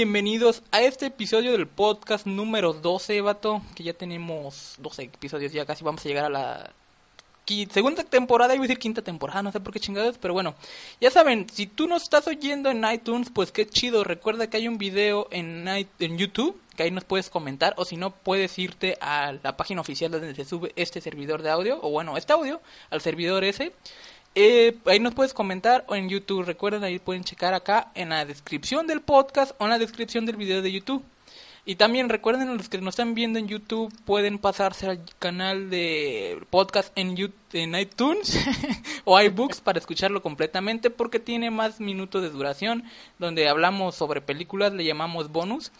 bienvenidos a este episodio del podcast número 12, vato, que ya tenemos 12 episodios, ya casi vamos a llegar a la segunda temporada, iba a decir quinta temporada, no sé por qué chingados, pero bueno, ya saben, si tú nos estás oyendo en iTunes, pues qué chido, recuerda que hay un video en, en YouTube, que ahí nos puedes comentar, o si no, puedes irte a la página oficial donde se sube este servidor de audio, o bueno, este audio, al servidor ese, eh, ahí nos puedes comentar o en YouTube. Recuerden, ahí pueden checar acá en la descripción del podcast o en la descripción del video de YouTube. Y también recuerden, los que nos están viendo en YouTube pueden pasarse al canal de podcast en, Yu- en iTunes o iBooks para escucharlo completamente porque tiene más minutos de duración donde hablamos sobre películas, le llamamos bonus.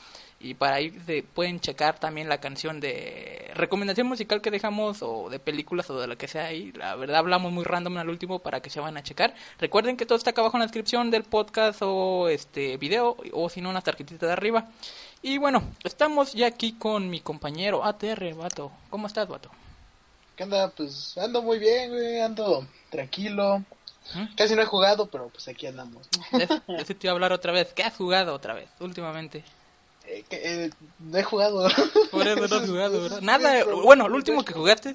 Y para ahí se pueden checar también la canción de recomendación musical que dejamos o de películas o de lo que sea ahí. La verdad hablamos muy random al último para que se van a checar. Recuerden que todo está acá abajo en la descripción del podcast o este video o si no en las tarjetitas de arriba. Y bueno, estamos ya aquí con mi compañero ATR, vato. ¿Cómo estás, vato? ¿Qué onda? Pues ando muy bien, güey, ando tranquilo. ¿Mm? Casi no he jugado, pero pues aquí andamos. ¿no? Eso te iba a hablar otra vez. ¿Qué has jugado otra vez últimamente? Eh, eh, no he jugado. Por eso no has jugado, Nada, el bueno, lo último que jugaste.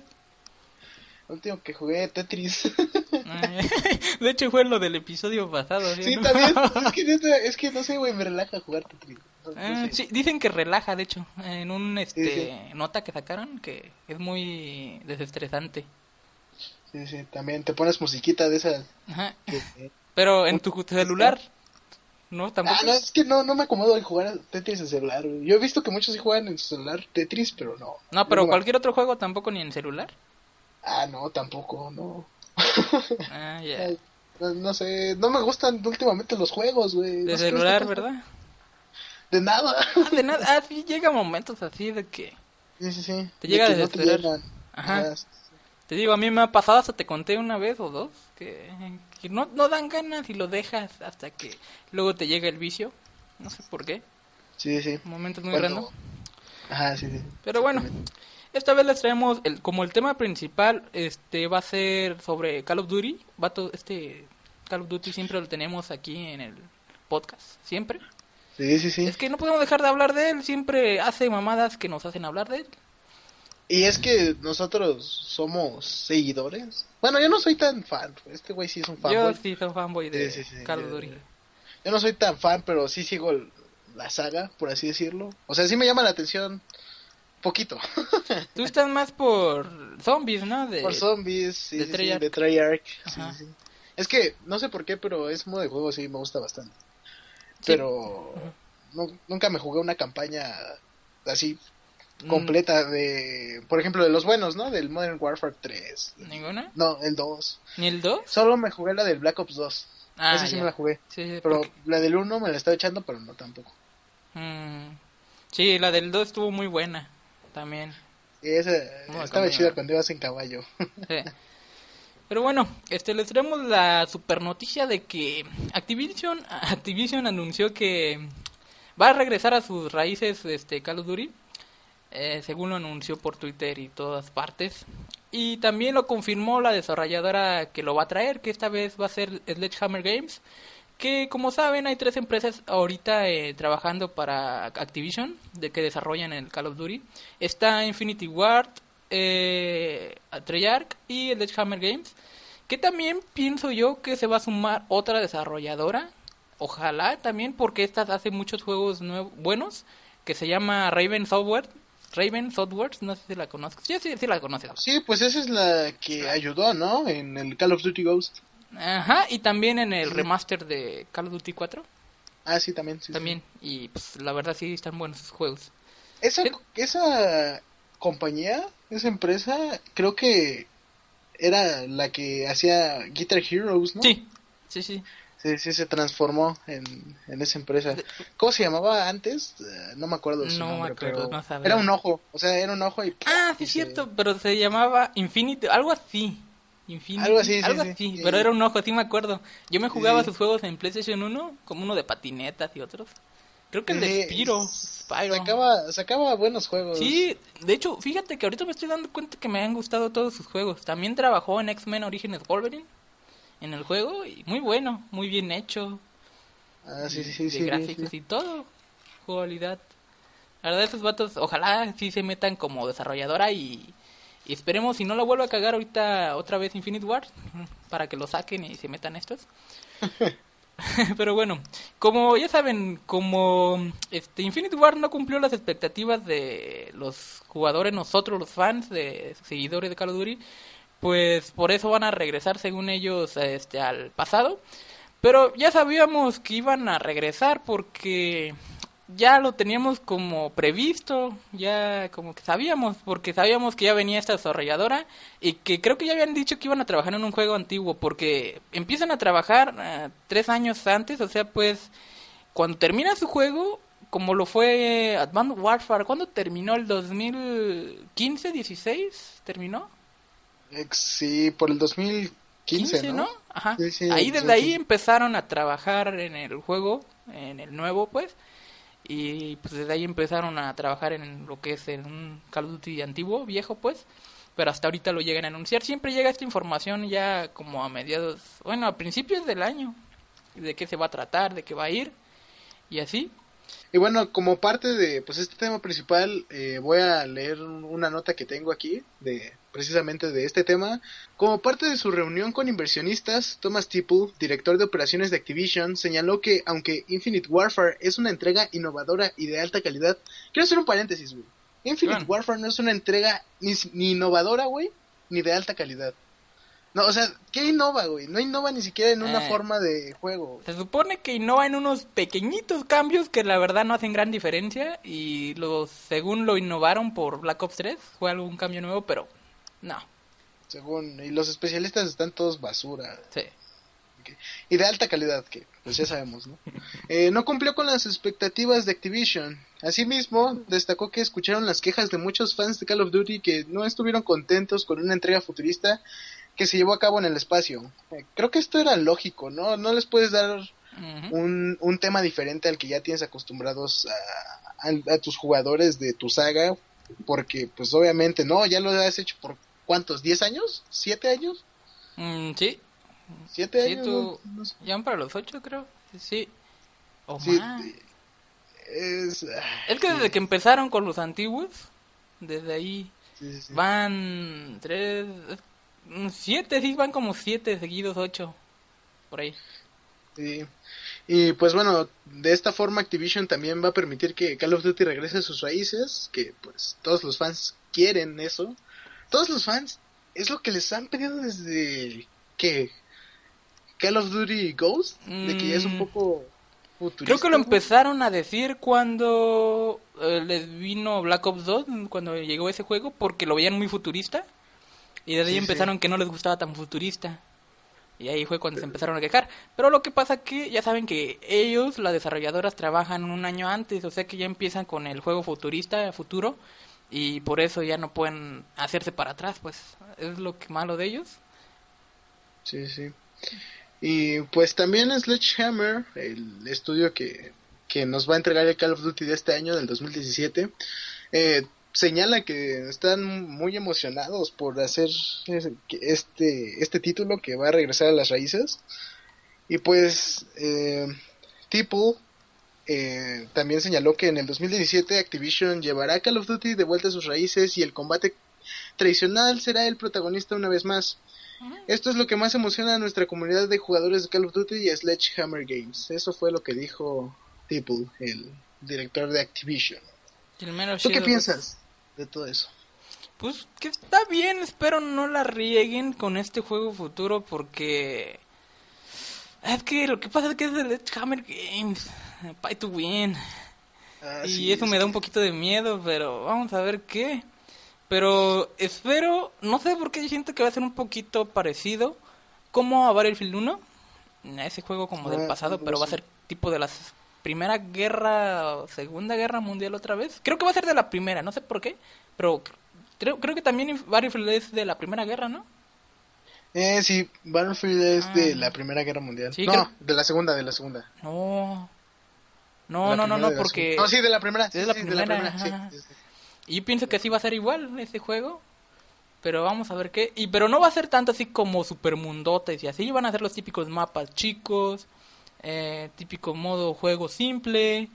El último que jugué, Tetris. De hecho fue lo del episodio pasado. sí, también. Es que, es que no sé, güey, me relaja jugar Tetris. No- no Ah, sé. sí, dicen que relaja, de hecho, en un este Sí, nota que sacaron que es muy desestresante. sí, sí, también te pones musiquita de esas. Ajá. que- eh. Pero en tu celular, ¿no? Tampoco. Ah, no, es que no, no me acomodo en jugar Tetris en celular, güey. Yo he visto que muchos sí juegan en su celular Tetris, pero no. No, pero No me- cualquier otro juego tampoco ni en celular. Ah, no, tampoco, no. Ah, ya. No, no sé, no me gustan últimamente los juegos, güey. De No celular. ¿verdad? De nada. Ah, de nada. Ah, sí, llega momentos así de que. Sí, sí, sí. Te De llega te llenan. Ajá. Ajá, sí, sí. Te digo, a mí me ha pasado, hasta te conté una vez o dos, que, que no, no dan ganas y lo dejas hasta que luego te llega el vicio. No sé por qué. Sí, sí. Momentos muy random. Ajá, sí, sí. Pero bueno, esta vez les traemos el, como el tema principal, este va a ser sobre Call of Duty. Vato, este Call of Duty siempre lo tenemos aquí en el podcast, siempre. Sí, sí, sí. Es que no podemos dejar de hablar de él, siempre hace mamadas que nos hacen hablar de él. Y es que nosotros somos seguidores. Bueno, yo no soy tan fan. Este güey sí es un Yo fanboy. sí soy fanboy de Sí, sí, sí, Call of yo- Duty. Yo no soy tan fan, pero sí sigo la saga, por así decirlo. O sea, sí me llama la atención poquito. Tú estás más por zombies, ¿no? De, por zombies, sí, de Treyarch. de Treyarch. Sí, Ajá. sí. Es que no sé por qué, pero ese modo de juego sí me gusta bastante. Pero no- nunca me jugué una campaña así completa de, por ejemplo, de los buenos, ¿no? Del Modern Warfare 3. ¿Ninguna? No, el 2. ¿Ni el 2? Solo me jugué la del Black Ops 2. Ah, Esa sí ya. me la jugué. Sí, sí, Pero porque- la del 1 me la estaba echando, pero no tampoco. mm, sí, la del 2 estuvo muy buena también. Esa No, estaba conmigo. chida cuando ibas en caballo. Sí. Pero bueno, este les traemos la super noticia de que Activision Activision anunció que va a regresar a sus raíces este Call of Duty, eh, según lo anunció por Twitter y todas partes. Y también lo confirmó la desarrolladora que lo va a traer, que esta vez va a ser Sledgehammer Games, que como saben hay tres empresas ahorita eh, trabajando para Activision, de que desarrollan el Call of Duty. Está Infinity Ward, eh, Treyarch y Sledgehammer Games, que también pienso yo que se va a sumar otra desarrolladora, ojalá también, porque esta hace muchos juegos buenos, que se llama Raven Software. Raven Software, no sé si la conozco. Sí, sí, sí la conoces. Sí, pues esa es la que ayudó, ¿no? En el Call of Duty Ghost. Ajá, y también en el remaster de Call of Duty 4, Ah, sí, también. sí, sí. también. Y pues la verdad sí están buenos sus juegos. Esa, Sí. esa compañía, esa empresa, creo que era la que hacía Guitar Heroes, ¿no? Sí, sí, sí. Sí, sí, se transformó en, en esa empresa. ¿Cómo se llamaba antes? Eh, no me acuerdo su No me nombre, acuerdo, pero no sabría. era un ojo, o sea, era un ojo y... Ah, sí, y se- cierto, pero se llamaba Infinity, algo así. Infinity, Algo así, sí, algo sí. así, Sí. pero era un ojo, sí me acuerdo. Yo me jugaba sus juegos en PlayStation 1, como uno de patinetas y otros. Creo que el de Sí, Spyro, Spyro. Sacaba, sacaba buenos juegos. Sí, de hecho, fíjate que ahorita me estoy dando cuenta que me han gustado todos sus juegos. También trabajó en X-Men Orígenes Wolverine, en el juego, y muy bueno, muy bien hecho. Ah, sí, sí, sí. de sí, gráficos y todo. Jugabilidad. La verdad, esos vatos, ojalá sí se metan como desarrolladora y, y esperemos si no lo vuelvo a cagar ahorita otra vez Infinite Ward para que lo saquen y se metan estos. Pero bueno, como ya saben, como este Infinite Ward no cumplió las expectativas de los jugadores, nosotros los fans, de seguidores de Call of Duty, pues por eso van a regresar según ellos este al pasado. Pero ya sabíamos que iban a regresar porque ya lo teníamos como previsto, ya como que sabíamos, porque sabíamos que ya venía esta desarrolladora y que creo que ya habían dicho que iban a trabajar en un juego antiguo, porque empiezan a trabajar eh, tres años antes, o sea, pues cuando termina su juego, como lo fue Advanced Warfare, ¿cuándo terminó? ¿El 2015, 16? ¿Terminó? Sí, por el 2015, ¿no? Ajá. Sí, sí, ahí desde ahí empezaron a trabajar en el juego, en el nuevo, pues. Y pues desde ahí empezaron a trabajar en lo que es en un Call of Duty antiguo, viejo, pues. Pero hasta ahorita lo llegan a anunciar. Siempre llega esta información ya como a mediados, bueno, a principios del año. De qué se va a tratar, de qué va a ir. Y así. Y bueno, como parte de pues este tema principal, eh, voy a leer un- una nota que tengo aquí de precisamente de este tema. Como parte de su reunión con inversionistas, Thomas Tipple, director de operaciones de Activision, señaló que aunque Infinite Warfare es una entrega innovadora y de alta calidad, quiero hacer un paréntesis, güey. Infinite Claro. Warfare no es una entrega ni, ni innovadora, güey, ni de alta calidad. No, o sea, ¿qué innova, güey? No innova ni siquiera en una Eh. forma de juego. Se supone que innova en unos pequeñitos cambios que la verdad no hacen gran diferencia. Y los, según lo innovaron por Black Ops 3, fue algún cambio nuevo, pero no. Según, y los especialistas están todos basura. Sí. y de alta calidad, que pues ya sabemos, ¿no? Eh, no cumplió con las expectativas de Activision. Asimismo, destacó que escucharon las quejas de muchos fans de Call of Duty que no estuvieron contentos con una entrega futurista que se llevó a cabo en el espacio. Eh, creo que esto era lógico, ¿no? No les puedes dar un, un tema diferente al que ya tienes acostumbrados a, a- a tus jugadores de tu saga, porque pues obviamente no, ya lo has hecho por ¿cuántos? ¿10 años? ¿7 años? Mm, sí, ¿7 Sí, años? tú- No- no sé. ya para los 8 creo. Sí. O Sí, más. es, Es que desde que empezaron con los antiguos, desde ahí van 3, 7, sí, van como 7 seguidos, 8. Por ahí. Sí. Y pues bueno, de esta forma Activision también va a permitir que Call of Duty regrese a sus raíces, que pues todos los fans quieren eso. Todos los fans es lo que les han pedido desde que Call of Duty Ghost, de que ya es un Mm. poco futurista. Creo que lo empezaron a decir cuando eh, les vino Black Ops 2, cuando llegó ese juego, porque lo veían muy futurista. Y desde ahí Sí, empezaron que no les gustaba tan futurista. Y ahí fue cuando se empezaron a quejar. Pero lo que pasa que ya saben que ellos, las desarrolladoras, trabajan un año antes, o sea que ya empiezan con el juego futurista, futuro, y por eso ya no pueden hacerse para atrás, pues es lo que malo de ellos. Sí, sí. Y pues también Sledgehammer, el estudio que, que nos va a entregar el Call of Duty de este año, del 2017, eh, señala que están muy emocionados por hacer este, este título que va a regresar a las raíces. Y pues eh, Tipo eh, también señaló que en el 2017 Activision llevará Call of Duty de vuelta a sus raíces y el combate tradicional será el protagonista una vez más. Esto es lo que más emociona a nuestra comunidad de jugadores de Call of Duty y a Sledgehammer Games. Eso fue lo que dijo People, el director de Activision. ¿Tú qué piensas de todo eso? Pues que está bien, espero no la rieguen con este juego futuro porque... Es que lo que pasa es que es de Sledgehammer Games, Pay to Win. Ah, y sí, eso es me da un poquito de miedo, pero vamos a ver qué. Pero espero, no sé por qué siento que va a ser un poquito parecido como a Battlefield 1, a ese juego como del Ah, pasado, sí, pero va a ser tipo de la Primera Guerra, o Segunda Guerra Mundial otra vez. Creo que va a ser de la primera, no sé por qué, pero creo, creo que también Battlefield es de la Primera Guerra, ¿no? Eh, sí, Battlefield es de Ah. la Primera Guerra Mundial. Sí, no, creo- de la Segunda, de la Segunda. No. De No, no, no, no, de porque... No, sí, de la primera. Es sí, la sí, primera, sí, sí, sí. Y yo pienso que así va a ser igual ese juego. Pero vamos a ver qué. Y pero no va a ser tanto así como supermundotes y así. Van a ser los típicos mapas chicos. eh, típico modo juego simple.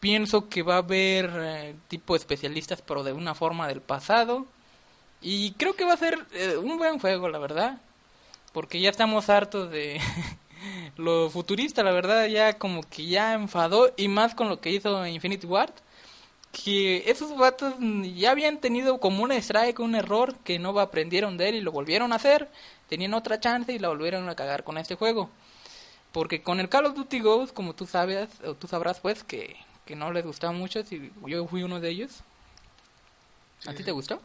Pienso que va a haber eh, tipo especialistas, pero de una forma del pasado. Y creo que va a ser eh, un buen juego, la verdad. Porque ya estamos hartos de lo futurista, la verdad, ya como que ya enfadó. Y más con lo que hizo Infinity Ward. Que esos vatos ya habían tenido como un strike, un error que no aprendieron de él y lo volvieron a hacer. Tenían otra chance y la volvieron a cagar con este juego. Porque con el Call of Duty Ghost, como tú sabes, o tú sabrás pues que, que no les gustaba mucho, si yo fui uno de ellos. ¿A ti te gustó?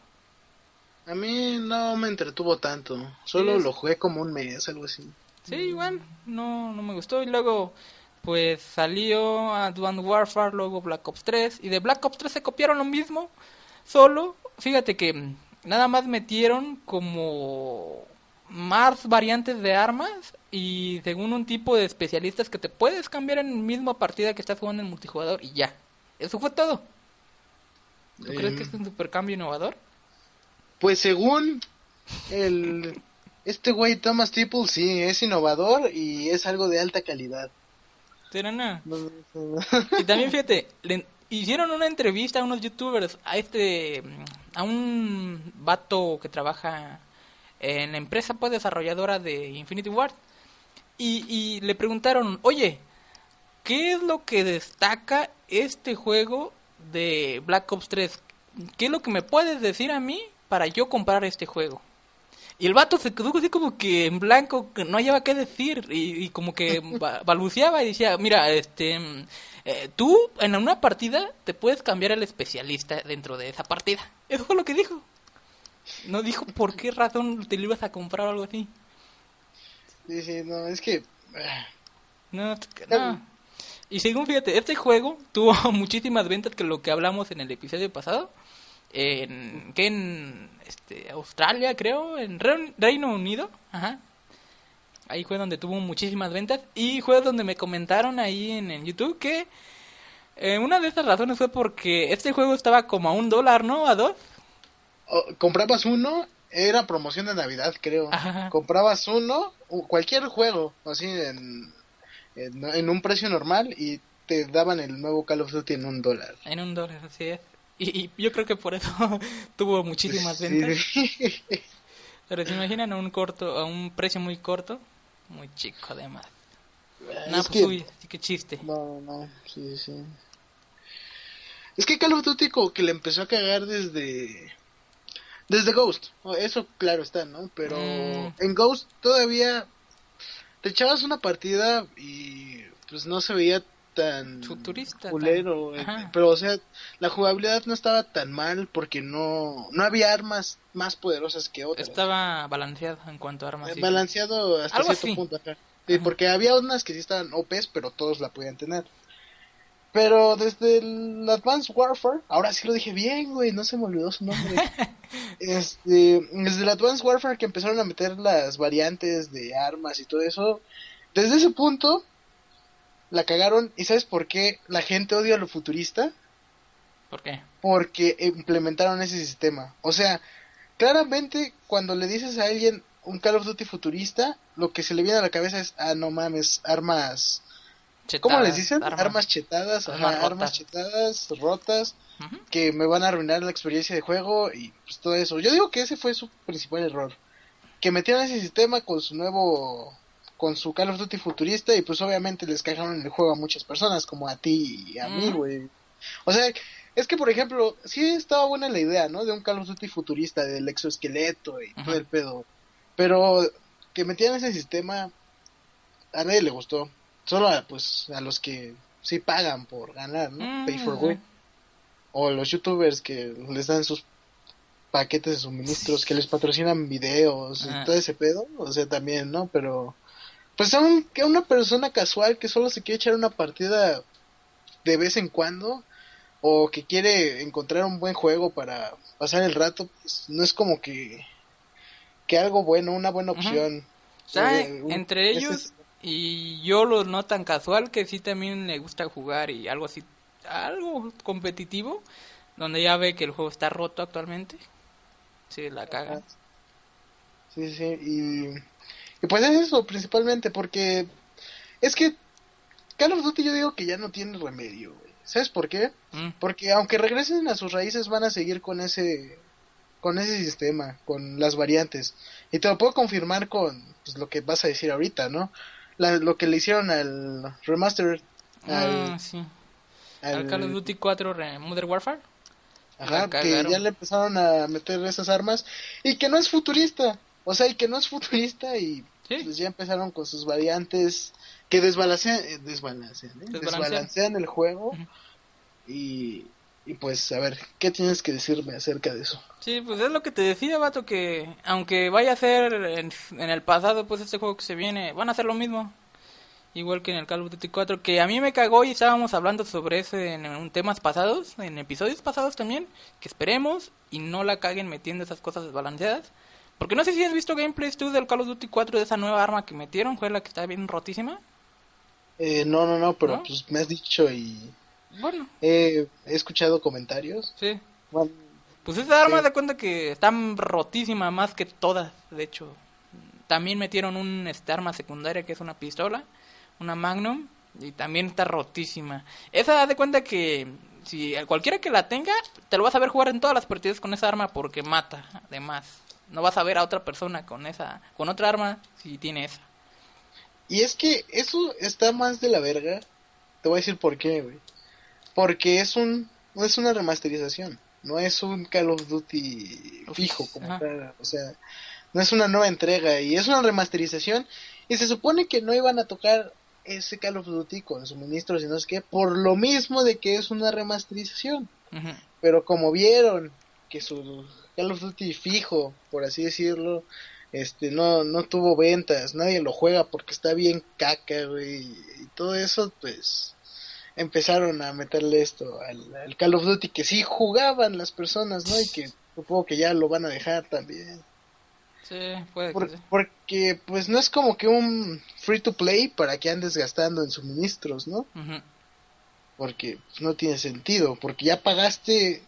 A mí no me entretuvo tanto. Solo lo jugué como un mes, algo así. Sí, igual, no, no me gustó. Y luego, pues salió Advanced Warfare, luego Black Ops 3. Y de Black Ops 3 se copiaron lo mismo. Solo, fíjate que mm, nada más metieron como más variantes de armas. Y según un tipo de especialistas que te puedes cambiar en la misma partida que estás jugando en multijugador. Y ya, eso fue todo. ¿Tú crees que es un supercambio innovador? Pues según el este güey Thomas Tipple sí es innovador y es algo de alta calidad. Pero no. No, no, Y también fíjate, le hicieron una entrevista a unos youtubers, a este, a un vato que trabaja en la empresa pues desarrolladora de Infinity Ward. Y, y le preguntaron, oye, ¿qué es lo que destaca este juego de Black Ops 3? ¿Qué es lo que me puedes decir a mí para yo comprar este juego? Y el vato se quedó así como que en blanco, que no hallaba qué decir, y, y como que ba- balbuceaba y decía, mira, este, eh, tú en una partida te puedes cambiar el especialista dentro de esa partida. Eso fue lo que dijo. No dijo por qué razón te lo ibas a comprar o algo así. sí, sí, no, es que ah, No, no. Y según fíjate, este juego tuvo muchísimas ventas que lo que hablamos en el episodio pasado. En, que en este, Australia, creo, en Re- Reino Unido. Ajá. Ahí fue donde tuvo muchísimas ventas. Y fue donde me comentaron ahí en, en YouTube que eh, una de esas razones fue porque este juego estaba como a un dólar, ¿no? A dos. comprabas uno, era promoción de Navidad, creo. Ajá. Comprabas uno, cualquier juego, así en, en, en un precio normal y te daban el nuevo Call of Duty en un dólar. En un dólar, así es. Y, y yo creo que por eso tuvo muchísimas ventas. Sí. Pero se imaginan a un corto, a un precio muy corto, muy chico además. Es pues que, uy, sí que chiste. no, no, sí, sí. Es que Call of Duty como que le empezó a cagar desde desde Ghost. Oh, Eso claro está, ¿no? Pero Mm. en Ghost todavía te echabas una partida y pues no se veía tan Futurista, culero, tan- eh, pero o sea, la jugabilidad no estaba tan mal porque no no había armas más poderosas que otras. Estaba balanceado en cuanto a armas. Eh, balanceado hasta Algo cierto así. punto. Sí, porque había unas que sí estaban OPs, pero todos la podían tener. Pero desde el Advanced Warfare, ahora sí lo dije bien, güey, no se me olvidó su nombre. este, desde el Advanced Warfare que empezaron a meter las variantes de armas y todo eso, desde ese punto la cagaron. ¿Y sabes por qué la gente odia lo futurista? ¿Por qué? porque implementaron ese sistema. O sea, claramente cuando le dices a alguien un Call of Duty futurista, lo que se le viene a la cabeza es, ah, no mames, armas... ¿Cómo Chetadas, les dicen? Armas, chetadas, ajá, Armas rotas. chetadas, rotas, que me van a arruinar la experiencia de juego y pues todo eso. Yo digo que ese fue su principal error. Que metieron ese sistema con su nuevo con su Call of Duty futurista y pues obviamente les cagaron el juego a muchas personas, como a ti y a mí, Ujú. güey. O sea, es que por ejemplo, sí estaba buena la idea, ¿no? De un Call of Duty futurista, del exoesqueleto y Ajá. todo el pedo. Pero que metieran ese sistema a nadie le gustó. Solo a, pues a los que sí pagan por ganar, ¿no? Pay for win. O los youtubers que les dan sus paquetes de suministros, que les patrocinan videos y todo ese pedo. O sea, también, ¿no? Pero pues a, un- que a una persona casual que solo se quiere echar una partida de vez en cuando o que quiere encontrar un buen juego para pasar el rato, pues no es como que que algo bueno, una buena opción. Un- entre ese ellos es- y yo lo no tan casual que sí también le gusta jugar y algo así, algo competitivo, donde ya ve que el juego está roto actualmente. Sí, la caga. Sí, sí, y, y pues es eso principalmente, porque es que Call of Duty yo digo que ya no tiene remedio, güey. ¿Sabes por qué? Mm. Porque aunque regresen a sus raíces van a seguir con ese con ese sistema, con las variantes. Y te lo puedo confirmar con pues, lo que vas a decir ahorita, ¿no? La- lo que le hicieron al remaster Ah, al, sí. al- Al Call of Duty 4 re- Modern Warfare. Ajá, que ya le empezaron a meter esas armas y que no es futurista. O sea, y que no es futurista y Sí. pues ya empezaron con sus variantes que desbalancean, eh, desbalancean, ¿eh? Desbalancean. desbalancean el juego. Y, y pues, a ver, ¿qué tienes que decirme acerca de eso? Sí, pues es lo que te decía, vato, que aunque vaya a ser en, en el pasado, pues este juego que se viene, van a hacer lo mismo. Igual que en el Call of Duty 4, que a mí me cagó y estábamos hablando sobre eso en, en temas pasados, en episodios pasados también, que esperemos y no la caguen metiendo esas cosas desbalanceadas. Porque no sé si has visto gameplays tú del Call of Duty 4 de esa nueva arma que metieron, fue la que está bien rotísima. Eh, no, no, no, pero ¿No? pues me has dicho y Bueno, he, he escuchado comentarios. sí. Bueno, Pues esa arma Sí. de cuenta que está rotísima más que todas, de hecho. También metieron un este, arma secundaria que es una pistola, una Magnum, y también está rotísima. Esa da de cuenta que si cualquiera que la tenga, te lo vas a ver jugar en todas las partidas con esa arma porque mata, además. No vas a ver a otra persona con esa, con otra arma si tiene esa. Y es que eso está más de la verga. Te voy a decir por qué, güey. Porque es un no es una remasterización, no es un Call of Duty fijo como tal, o sea, no es una nueva entrega y es una remasterización y se supone que no iban a tocar ese Call of Duty con suministros y no sé qué, por lo mismo de que es una remasterización. Pero como vieron que su Call of Duty fijo, por así decirlo, este no no tuvo ventas, nadie lo juega porque está bien caca, güey, y todo eso, pues empezaron a meterle esto al, al Call of Duty que sí jugaban las personas, ¿no? Y que supongo que ya lo van a dejar también. Sí, puede Por- que sí. porque pues no es como que un free to play para que andes gastando en suministros, ¿no? Ujú. porque pues, no tiene sentido, porque ya pagaste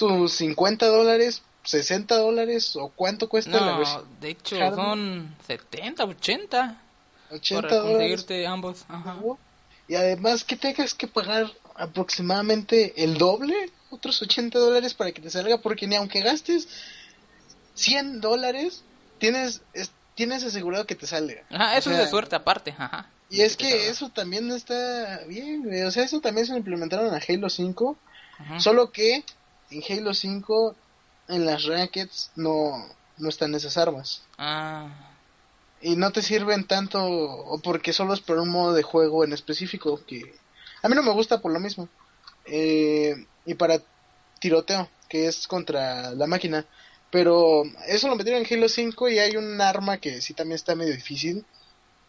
tus 50 dólares, 60 dólares o cuánto cuesta la No, versión, de hecho Hardware. son 70, 80 80 para dólares. conseguirte ambos. Ajá. Y además que tengas que pagar aproximadamente el doble, otros 80 dólares para que te salga, porque ni aunque gastes 100 dólares, tienes, es- tienes asegurado que te salga. Ajá, O eso es sea, de suerte aparte, ajá. Y es que eso también está bien. O sea, eso también se lo implementaron a Halo 5. Ajá. Solo que en Halo 5, en las rackets, no, no están esas armas. Ah, Y no te sirven tanto, o porque solo es para un modo de juego en específico, que a mí no me gusta por lo mismo. Eh, y para tiroteo, que es contra la máquina. Pero eso lo metieron en Halo 5 y hay un arma que sí también está medio difícil.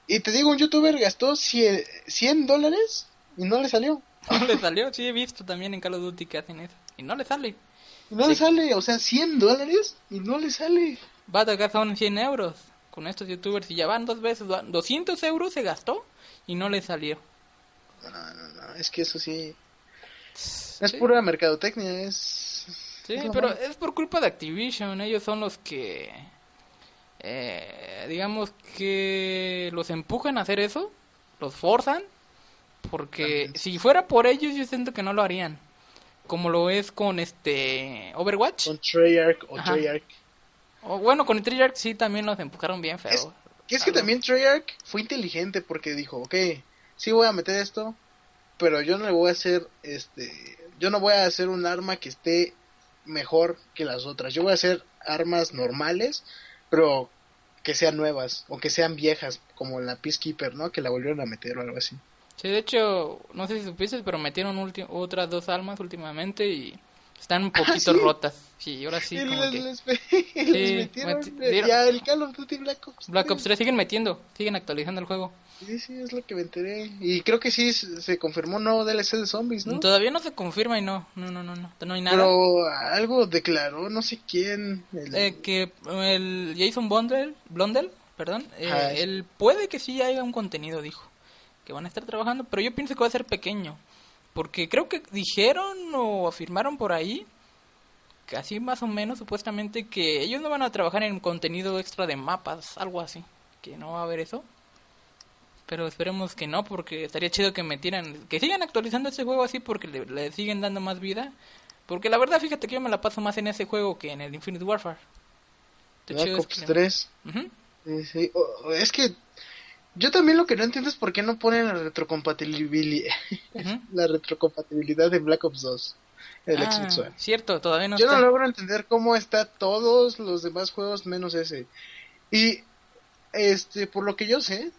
Y te digo, un youtuber gastó 100 100 dólares y no le salió. No le salió, sí he visto también en Call of Duty que hacen eso. Y no le sale. Y no Sí. le sale, o sea, 100 dólares y no le sale. Va a tocar son 100 euros con estos youtubers y ya van dos veces, van- 200 euros se gastó y no le salió. No, no, no, es que eso sí. Es Sí. pura mercadotecnia, es. Sí, es pero es por culpa de Activision. Ellos son los que, eh, digamos que los empujan a hacer eso, los forzan, porque También. si fuera por ellos yo siento que no lo harían. Como lo es con este Overwatch. Con Treyarch o Ajá. Treyarch. O bueno, con Treyarch sí también los empujaron bien feo. Es- Que es que también Treyarch fue inteligente porque dijo, ok, sí voy a meter esto, pero yo no le voy a hacer, este, yo no voy a hacer un arma que esté mejor que las otras. Yo voy a hacer armas normales, pero que sean nuevas o que sean viejas, como la Peacekeeper, ¿no? Que la volvieron a meter o algo así. Sí, de hecho, no sé si supiste, pero metieron otras dos almas últimamente y están un poquito ¿sí? rotas. Sí, ahora sí, como les, que... les- les metieron meti- eh, dieron- ya el Call of Duty Black Ops. Black 3. Ops 3 siguen metiendo, siguen actualizando el juego. Sí, sí, es lo que me enteré. Y creo que sí se confirmó nuevo DLC de zombies, ¿no? Todavía no se confirma y no, no, no, no, no, no hay nada. Pero algo declaró, no sé quién. el- Eh, que el Jason Blondell, Blondell perdón, eh, Ajá. él puede que sí haya un contenido, dijo, que van a estar trabajando, pero yo pienso que va a ser pequeño, porque creo que dijeron o afirmaron por ahí, casi más o menos supuestamente, que ellos no van a trabajar en contenido extra de mapas, algo así, que no va a haber eso. Pero esperemos que no, porque estaría chido que metieran, que sigan actualizando ese juego así porque le, le siguen dando más vida. Porque la verdad, fíjate que yo me la paso más en ese juego que en el Infinite Warfare. Black Ops que- 3. Ujú. Sí, sí. O- o es que yo también lo que no entiendo es por qué no ponen la retrocompatibilidad, la retrocompatibilidad de Black Ops 2 en el Ah, cierto, todavía no Yo está. no logro entender cómo está todos los demás juegos menos ese. Y este, por lo que yo sé,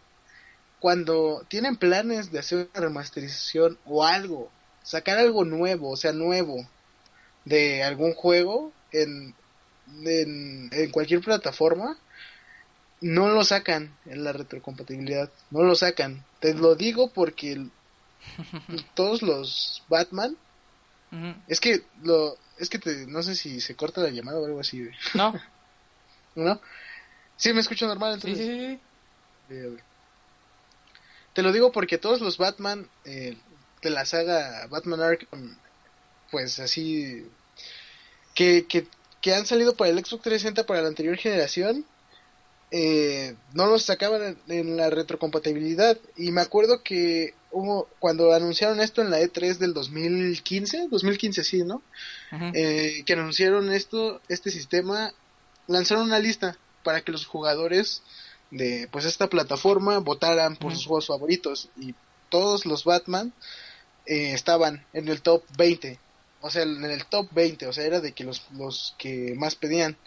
cuando tienen planes de hacer una remasterización o algo, sacar algo nuevo, o sea, nuevo de algún juego en, en, en cualquier plataforma, no lo sacan en la retrocompatibilidad, no lo sacan. Te lo digo porque el- todos los Batman es que lo es que te, no sé si se corta la llamada o algo así. No, ¿no? Sí, me escucho normal entonces. sí, sí. Eh. Te lo digo porque todos los Batman eh, de la saga Batman Arkham, pues así que, que, que han salido para el Xbox 360 para la anterior generación, eh, no los sacaban en, la retrocompatibilidad. Y me acuerdo que hubo, cuando anunciaron esto en la E3 del 2015, 2015 sí, ¿no? Eh, que anunciaron esto, este sistema, lanzaron una lista para que los jugadores de pues esta plataforma votaran por sus juegos favoritos y todos los Batman eh, estaban en el top 20, o sea, en el top 20, o sea, era de que los, los que más pedían.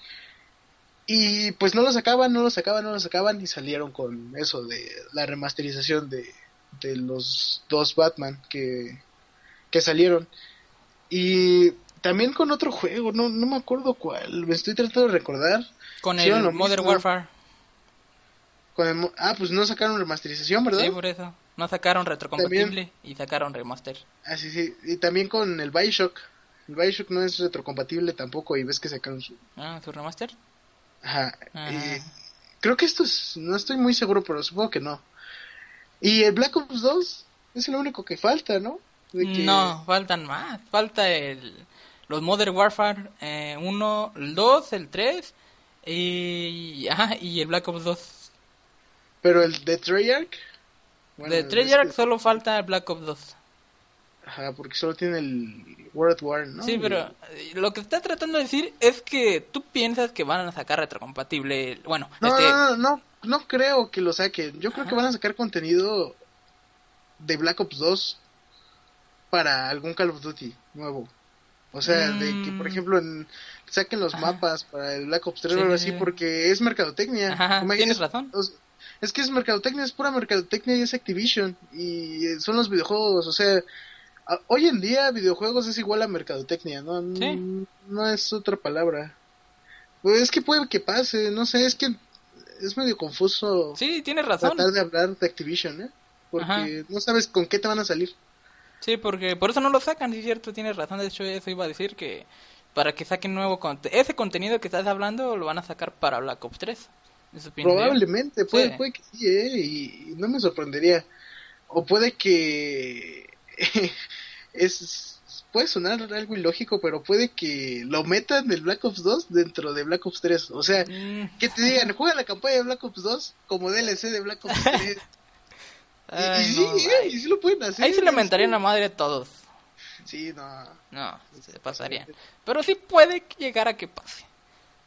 Y pues no lo sacaban, no lo sacaban, no lo sacaban y salieron con eso de la remasterización de, de los dos Batman que, que salieron. Y también con otro juego, no, no me acuerdo cuál, me estoy tratando de recordar. Con el Modern mismo. Warfare. Con el ah, pues no sacaron remasterización, ¿verdad? Sí, por eso. No sacaron retrocompatible y sacaron remaster. Ah, sí, sí. Y también con el Bioshock. El Bioshock no es retrocompatible tampoco y ves que sacaron su... Ah, su remaster. Ajá. Ajá. Y creo que esto es... No estoy muy seguro, pero supongo que no. Y el Black Ops 2 es lo único que falta, ¿no? De que- No, faltan más. Falta el los Modern Warfare eh, 1, el 2, el 3 y, ajá, y el Black Ops 2. Pero el de Treyarch... bueno, de es Treyarch que- solo falta el Black Ops 2. Ajá, porque solo tiene el World War, ¿no? Sí, pero eh, lo que está tratando de decir es que tú piensas que van a sacar retrocompatible. Bueno, No, este, no, no, no, no creo que lo saquen. Yo creo que van a sacar contenido de Black Ops 2 para algún Call of Duty nuevo. O sea, de que, por Mm. ejemplo, en- saquen los Ajá. mapas para el Black Ops 3 Sí, o algo sí, así, sí. porque es mercadotecnia. Ajá, tienes razón. o sea, es que es mercadotecnia, es pura mercadotecnia y es Activision. Y eh, son los videojuegos, o sea, hoy en día videojuegos es igual a mercadotecnia, ¿no? Sí. No es otra palabra. Pues es que puede que pase, no sé, es que es medio confuso sí, tienes razón. tratar de hablar de Activision, ¿eh? Porque Ajá. no sabes con qué te van a salir. Sí, porque por eso no lo sacan, es cierto, tienes razón. De hecho, eso iba a decir que para que saquen nuevo contenido. Ese contenido que estás hablando lo van a sacar para Black Ops 3. Eso pienso yo. Probablemente, puede, Sí. puede que sí, ¿eh? Y no me sorprendería. O puede que es puede sonar algo ilógico, pero puede que lo metan del Black Ops 2 dentro de Black Ops 3. O sea, Mm, que te digan, juega la campaña de Black Ops 2 como DLC de Black Ops 3. Y- y, ay, sí, no, ¿eh? y sí lo pueden hacer. Ahí se lamentarían la madre a todos. Sí, no. No, se pasarían. Pero sí puede llegar a que pase.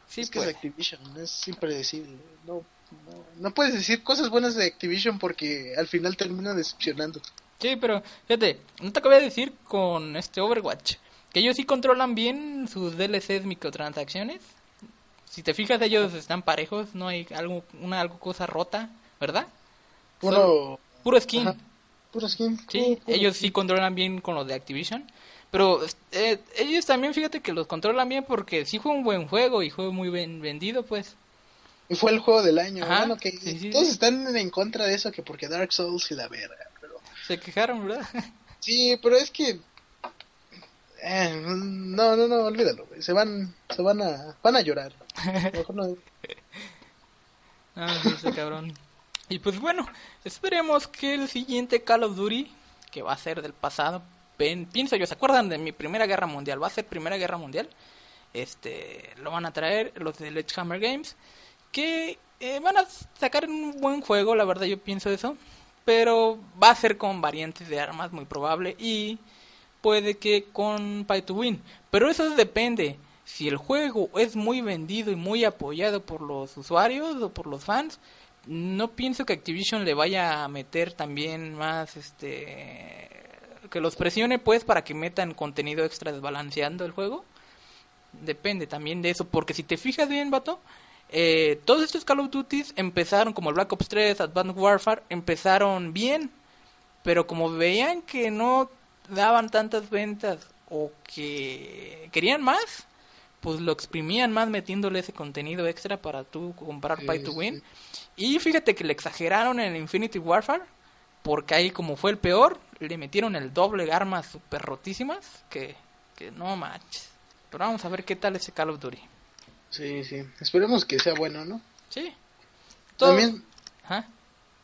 Sí es que es. Activision, es impredecible. No, no, no puedes decir cosas buenas de Activision porque al final termina decepcionando. Sí, pero fíjate, no te acabé de decir con este Overwatch que ellos sí controlan bien sus DLCs microtransacciones. Si te fijas, ellos están parejos, no hay algo, una algo cosa rota, ¿verdad? Solo- Uno, puro skin. Ajá. puro skin. Sí, puro- puro ellos skin. sí controlan bien con los de Activision. Pero eh, ellos también, fíjate que los controlan bien porque sí fue un buen juego y fue muy bien vendido, pues. Y fue el juego del año. Ajá, Bueno, que sí, sí, todos sí. están en contra de eso, que porque Dark Souls y la verga. Se quejaron, ¿verdad? Sí, pero es que... eh, no, no, no, olvídalo. güey. Se van, se van a, van a llorar. Mejor no. Ah, sí, ese cabrón. Y pues bueno, esperemos que el siguiente Call of Duty, que va a ser del pasado, ven, pienso yo, ¿se acuerdan de mi Primera Guerra Mundial? Va a ser Primera Guerra Mundial. Este, lo van a traer los de Sledgehammer Games, que eh, van a sacar un buen juego, la verdad yo pienso eso. Pero va a ser con variantes de armas, muy probable, y puede que con Pay to Win. Pero eso depende. Si el juego es muy vendido y muy apoyado por los usuarios o por los fans, no pienso que Activision le vaya a meter también más, este, que los presione pues para que metan contenido extra desbalanceando el juego. Depende también de eso, porque si te fijas bien, vato, eh, todos estos Call of Duty empezaron como el Black Ops 3, Advanced Warfare, empezaron bien, pero como veían que no daban tantas ventas o que querían más, pues lo exprimían más metiéndole ese contenido extra para tú comprar Pay to Win. Y fíjate que le exageraron en Infinity Warfare, porque ahí como fue el peor, le metieron el doble de armas super rotísimas, que, que no manches. Pero vamos a ver qué tal ese Call of Duty. Sí, sí. Esperemos que sea bueno, ¿no? Sí. También,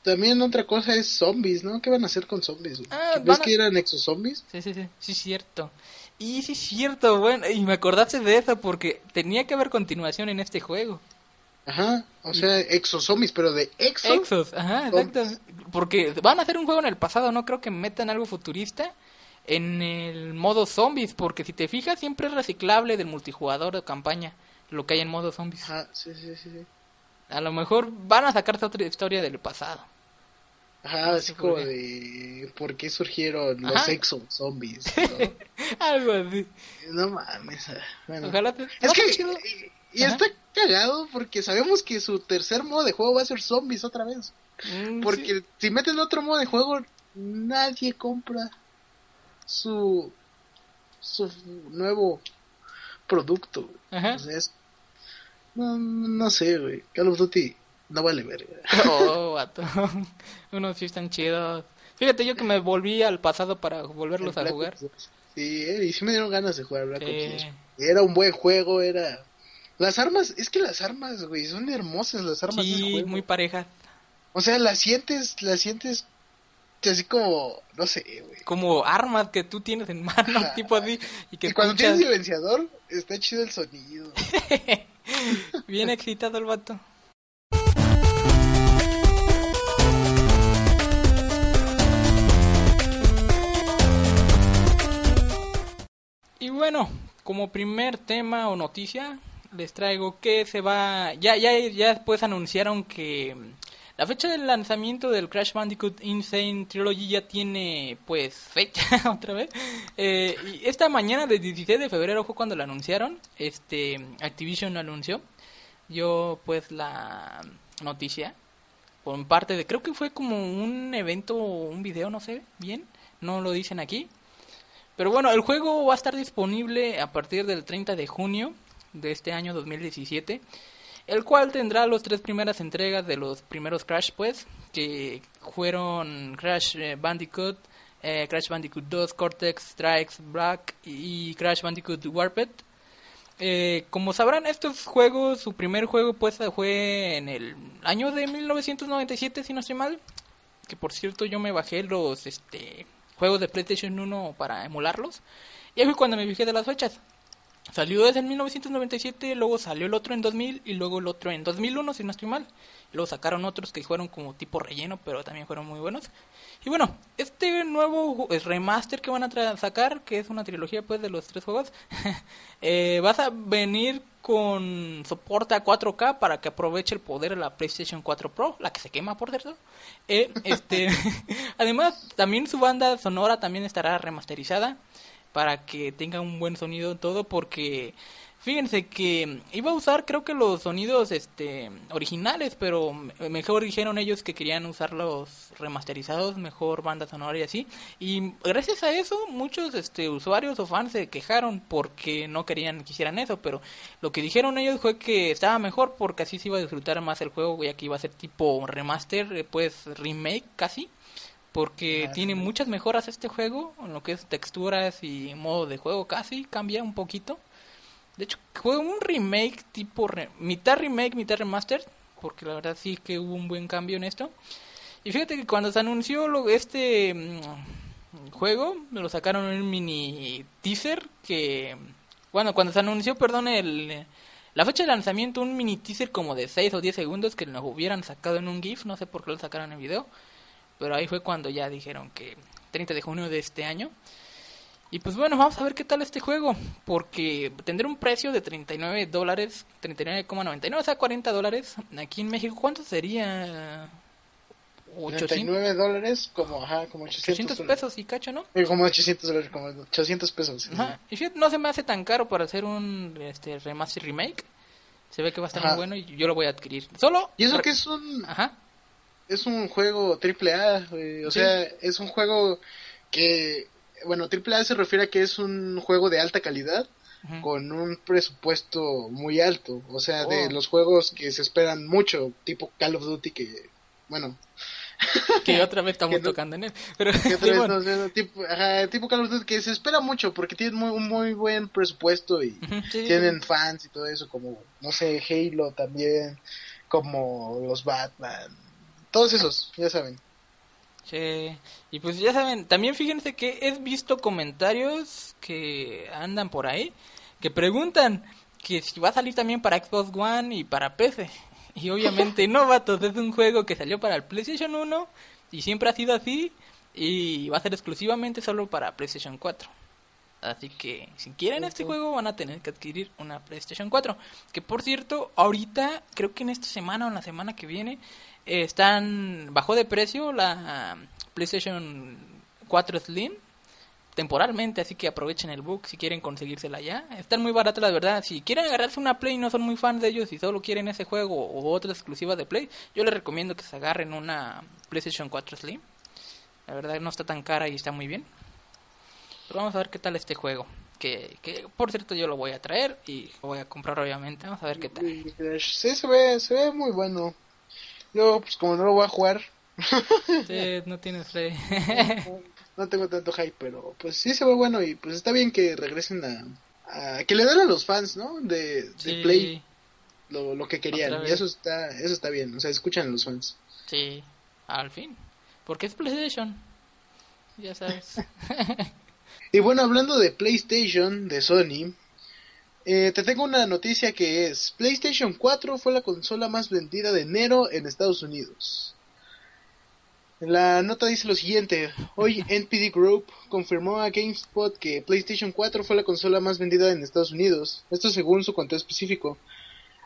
también otra cosa es zombies, ¿no? ¿Qué van a hacer con zombies? Ah, ¿Ves que eran exozombies? Sí, sí, sí. Sí, cierto. Y sí, cierto, bueno. Y me acordaste de eso porque tenía que haber continuación en este juego. Ajá, o sea, exozombies, pero de exos. Exos, ajá, exacto. Porque van a hacer un juego en el pasado, no creo que metan algo futurista en el modo zombies, porque si te fijas siempre es reciclable del multijugador de campaña, lo que hay en modo zombies. Ajá, sí, sí, sí. A lo mejor van a sacarse otra historia del pasado. Ajá, así como de por qué surgieron los exo zombies. Algo así. No mames. Ah, bueno. Ojalá te... Es que y, está cagado porque sabemos que su tercer modo de juego va a ser zombies otra vez. Mm, porque si meten otro modo de juego, nadie compra su su nuevo producto. Ajá. no, no sé, güey. Call of Duty no vale ver. Oh, vato. Unos sí están chidos. Fíjate yo que me volví al pasado para volverlos a jugar. Sí, eh, y sí me dieron ganas de jugar Black Ops Era un buen juego, era... Las armas, es que las armas, güey, son hermosas las armas sí, muy parejas. O sea, las sientes, las sientes así como, no sé, güey. Como armas que tú tienes en mano, tipo así. Y, que cuando tienes silenciador, está chido el sonido. Bien excitado el vato. Y bueno, como primer tema o noticia, les traigo que se va. Ya, ya, ya después anunciaron que la fecha del lanzamiento del Crash Bandicoot Insane Trilogy ya tiene, pues, fecha otra vez. Eh, esta mañana, del 16 de febrero, fue cuando lo anunciaron. Este, Activision lo anunció. Yo, pues, la noticia. Por parte de, creo que fue como un evento un video, no sé bien. No lo dicen aquí. Pero bueno, el juego va a estar disponible a partir del 30 de junio de este año 2017, el cual tendrá las tres primeras entregas de los primeros Crash, pues, que fueron Crash eh, Bandicoot, eh, Crash Bandicoot 2, Cortex, Strikes, Black y Crash Bandicoot Warped. Eh, como sabrán, estos juegos, su primer juego pues fue en el año de 1997, si no estoy mal. Que por cierto yo me bajé los este juegos de PlayStation 1 para emularlos. Y ahí fue cuando me fijé de las fechas. Salió desde el 1997, luego salió el otro en 2000 y luego el otro en 2001, si no estoy mal. Luego sacaron otros que fueron como tipo relleno, pero también fueron muy buenos. Y bueno, este nuevo remaster que van a sacar, que es una trilogía pues de los tres juegos, eh, vas a venir con soporte a 4K para que aproveche el poder de la PlayStation 4 Pro, la que se quema por cierto. Eh, este, además, también su banda sonora también estará remasterizada para que tenga un buen sonido todo porque fíjense que iba a usar creo que los sonidos este originales pero mejor dijeron ellos que querían usar los remasterizados mejor banda sonora y así. Y gracias a eso muchos este usuarios o fans se quejaron porque no querían que hicieran eso pero lo que dijeron ellos fue que estaba mejor porque así se iba a disfrutar más el juego ya que iba a ser tipo remaster pues remake casi porque tiene muchas mejoras este juego, en lo que es texturas y modo de juego casi, cambia un poquito. De hecho, fue un remake tipo, mitad remake, mitad remaster, porque la verdad sí que hubo un buen cambio en esto. Y fíjate que cuando se anunció lo, este mm, juego, lo sacaron en un mini teaser que, bueno, cuando se anunció, perdón, el, la fecha de lanzamiento, un mini teaser como de 6 o 10 segundos que lo hubieran sacado en un GIF, no sé por qué lo sacaron en video pero ahí fue cuando ya dijeron que 30 de junio de este año. Y pues bueno, vamos a ver qué tal este juego, porque tendrá un precio de 39 dólares, 39,99, o sea, 40 dólares. Aquí en México, ¿cuánto sería? 89 dólares, como, ajá, como 800, pesos y cacho, ¿no? Como 800 dólares, como 800 pesos. Ajá. Y no se me hace tan caro para hacer un este, remaster remake. Se ve que va a estar muy bueno y yo lo voy a adquirir. Solo. Y eso que es un. Ajá. Es un juego triple A, o sea, es un juego que bueno, AAA se refiere a que es un juego de alta calidad con un presupuesto muy alto, o sea, de oh. los juegos que se esperan mucho, tipo Call of Duty que, bueno, que otra vez estamos tocando en él. Pero, tipo, Call of Duty que se espera mucho porque tienen muy, un muy buen presupuesto y tienen fans y todo eso, como, no sé, Halo también, como los Batman, todos esos, ya saben. Sí, y pues ya saben, también fíjense que he visto comentarios que andan por ahí que preguntan que si va a salir también para Xbox One y para PC. Y obviamente no, vatos, es un juego que salió para el PlayStation 1 y siempre ha sido así y va a ser exclusivamente solo para PlayStation 4. Así que si quieren este juego van a tener que adquirir una PlayStation 4. Que por cierto, ahorita creo que en esta semana o en la semana que viene están bajó de precio la PlayStation 4 Slim temporalmente, así que aprovechen el book si quieren conseguírsela ya. Están muy baratas, la verdad. Si quieren agarrarse una Play y no son muy fans de ellos y solo quieren ese juego o otra exclusiva de Play, yo les recomiendo que se agarren una PlayStation 4 Slim. La verdad no está tan cara y está muy bien. Pero vamos a ver qué tal este juego. Que, que por cierto yo lo voy a traer y lo voy a comprar obviamente. Vamos a ver qué tal. Sí, se ve, se ve muy bueno. Yo, pues como no lo voy a jugar. sí, no tienes fe. no, tengo tanto hype, pero pues sí se ve bueno y pues está bien que regresen a. que le den a los fans, ¿no? De, Play lo, lo que querían. Y eso está, eso está bien. O sea, escuchan a los fans. Sí, al fin. Porque es PlayStation. Ya sabes. y bueno, hablando de PlayStation, de Sony, eh, te tengo una noticia que es, PlayStation 4 fue la consola más vendida de enero en Estados Unidos. La nota dice lo siguiente, hoy NPD Group confirmó a GameSpot que PlayStation 4 fue la consola más vendida en Estados Unidos, esto según su conteo específico.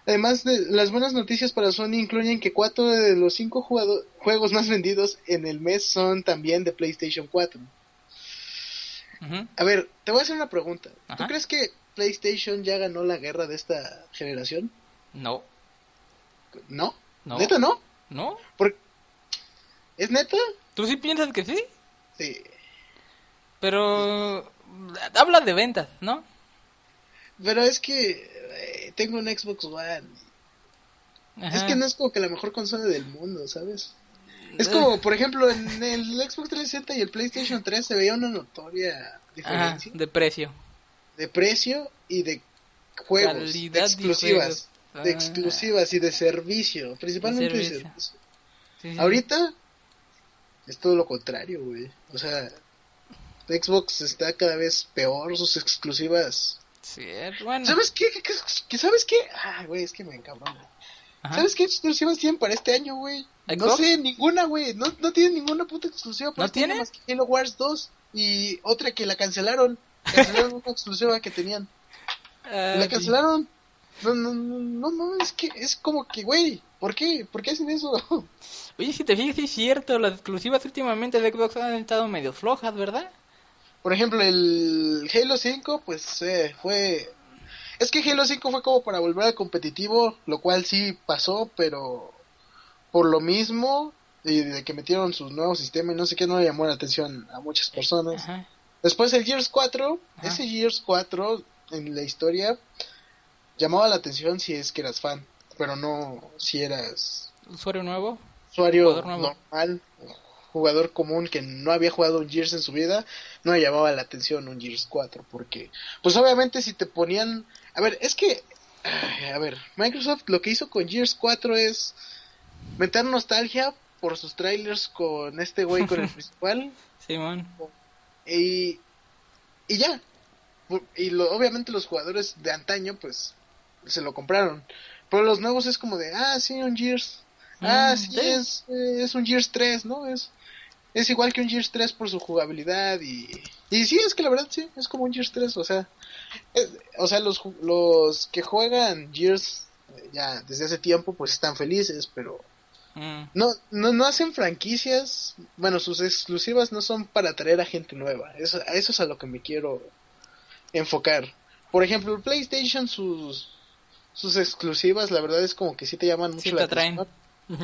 Además, de, las buenas noticias para Sony incluyen que cuatro de los cinco juegos más vendidos en el mes son también de PlayStation 4. A ver, te voy a hacer una pregunta. ¿Tú crees que PlayStation ya ganó la guerra de esta generación? No. ¿No? no. ¿Neta no? No. ¿Es neta? ¿Tú sí piensas que sí? Sí. Pero habla de ventas, ¿no? Pero es que eh, tengo un Xbox One. Es que no es como que la mejor consola del mundo, ¿sabes? Es como, por ejemplo, en el Xbox 360 y el PlayStation 3 se veía una notoria diferencia. de precio de precio y de juegos, de exclusivas, de ah. exclusivas y de servicio, principalmente de servicio. Ahorita es todo lo contrario, güey. O sea, Xbox está cada vez peor, sus exclusivas. Sí, bueno. ¿Sabes qué? ¿Qué, sabes qué? Ah, güey, es que me encabrona. ¿Sabes qué exclusivas tienen para este año, güey? No sé, ninguna, güey. No, no tienen ninguna puta exclusiva para ¿No este tiene? más que Halo Wars 2 y otra que la cancelaron. Cancelaron una exclusiva que tenían. la cancelaron. No, no, no, no, es que es como que, güey, ¿por qué? ¿Por qué hacen eso? Oye, si te fijas, es cierto, las exclusivas últimamente de Xbox han estado medio flojas, ¿verdad? Por ejemplo, el Halo 5, pues eh, fue... Es que Halo 5 fue como para volver al competitivo, lo cual sí pasó, pero por lo mismo, y de que metieron sus nuevos sistemas y no sé qué, no le llamó la atención a muchas personas. Ajá. Después el Gears 4, ese Gears 4 en la historia llamaba la atención si es que eras fan, pero no si eras usuario nuevo, usuario normal, jugador común que no había jugado un Gears en su vida, no le llamaba la atención un Gears 4 porque pues obviamente si te ponían, a ver, es que a ver, Microsoft lo que hizo con Gears 4 es meter nostalgia por sus trailers con este güey con el principal. Simón. Y, y ya. Y lo, obviamente los jugadores de antaño, pues, se lo compraron. Pero los nuevos es como de, ah, sí, un Gears. Ah, mm, sí, Es, es un Gears 3, ¿no? Es, es igual que un Gears 3 por su jugabilidad y... Y sí, es que la verdad sí, es como un Gears 3, o sea... o sea, los, los que juegan Gears eh, ya desde hace tiempo pues están felices, pero... Mm. No, no, no hacen franquicias, bueno, sus exclusivas no son para atraer a gente nueva, eso, eso es a lo que me quiero enfocar. Por ejemplo, el PlayStation, sus, sus exclusivas, la verdad es como que sí te llaman mucho la atención.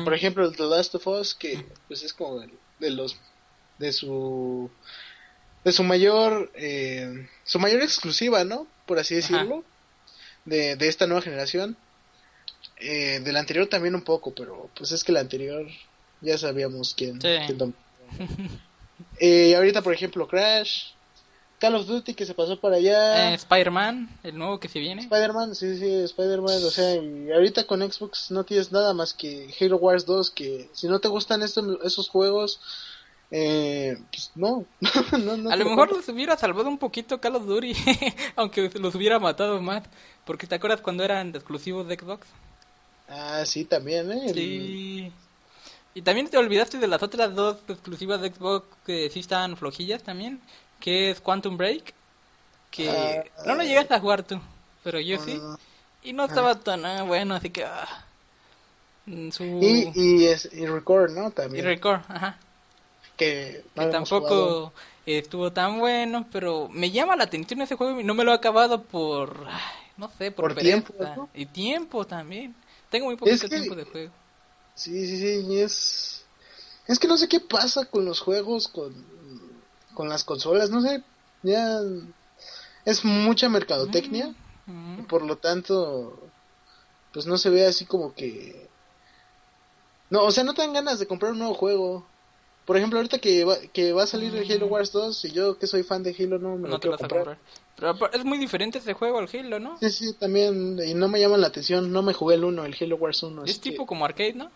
Por ejemplo, el The Last of Us, que pues es como de, los de su de su mayor eh, su mayor exclusiva, ¿no? Por así decirlo, de, de esta nueva generación. Eh, del anterior también un poco, pero pues es que el anterior ya sabíamos quién. Sí. eh, ahorita, por ejemplo, Crash, Call of Duty que se pasó para allá. Eh, Spider-Man, el nuevo que se viene. Spider-Man, sí, sí, Spider-Man. O sea, y ahorita con Xbox no tienes nada más que Halo Wars 2. Que si no te gustan estos, esos juegos, eh, pues no. no, a lo mejor los hubiera salvado un poquito Call of Duty, aunque los hubiera matado más. Porque te acuerdas cuando eran exclusivos de Xbox. Ah, sí, también, ¿eh? Sí. Y también te olvidaste de las otras dos exclusivas de Xbox que sí estaban flojillas también que es Quantum Break, que ah, no lo llegaste a jugar tú, pero yo sí, y no estaba tan ah, bueno, así que... Ah, su... Y, y, es, y Record, ¿no? También. Y Record, ajá. Que, tampoco estuvo tan bueno, pero me llama la atención ese juego y no me lo he acabado por, no sé, por, tiempo. Y tiempo también. Tengo muy poco tiempo de juego. Sí, sí, sí, es... Es que no sé qué pasa con los juegos, con con las consolas, no sé, ya es mucha mercadotecnia, mm, mm. por lo tanto, pues no se ve así como que... No, o sea, no te dan ganas de comprar un nuevo juego. Por ejemplo, ahorita que va, que va a salir el Halo mm. Wars 2, y yo que soy fan de Halo no me lo quiero comprar. Pero es muy diferente ese juego al Halo, ¿no? Sí, sí, también, y no me llama la atención, no me jugué el 1, el Halo Wars 1. Es tipo como arcade, ¿no?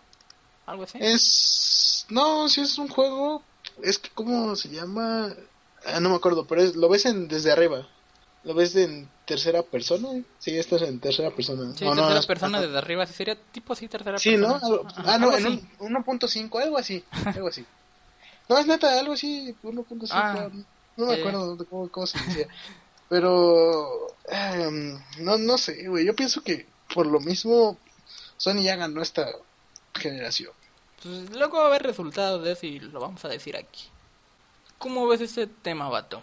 Algo así. Es... No, sí es un juego, es que, ¿cómo se llama? Ah, no me acuerdo, pero es, lo ves en, desde arriba. ¿Lo ves en tercera persona? Sí, esto es en tercera persona. Sí, tercera persona desde arriba, sería tipo así tercera sí, persona. Sí, ¿no? ah, no, en 1.5, algo así, algo así. No, es neta, algo así, 1.5, ah, no me acuerdo cómo, cómo, se decía. Pero, eh, no, no sé, güey, yo pienso que por lo mismo Sony ya ganó esta generación. Pues luego va a haber resultados de eso y lo vamos a decir aquí. ¿Cómo ves ese tema, vato?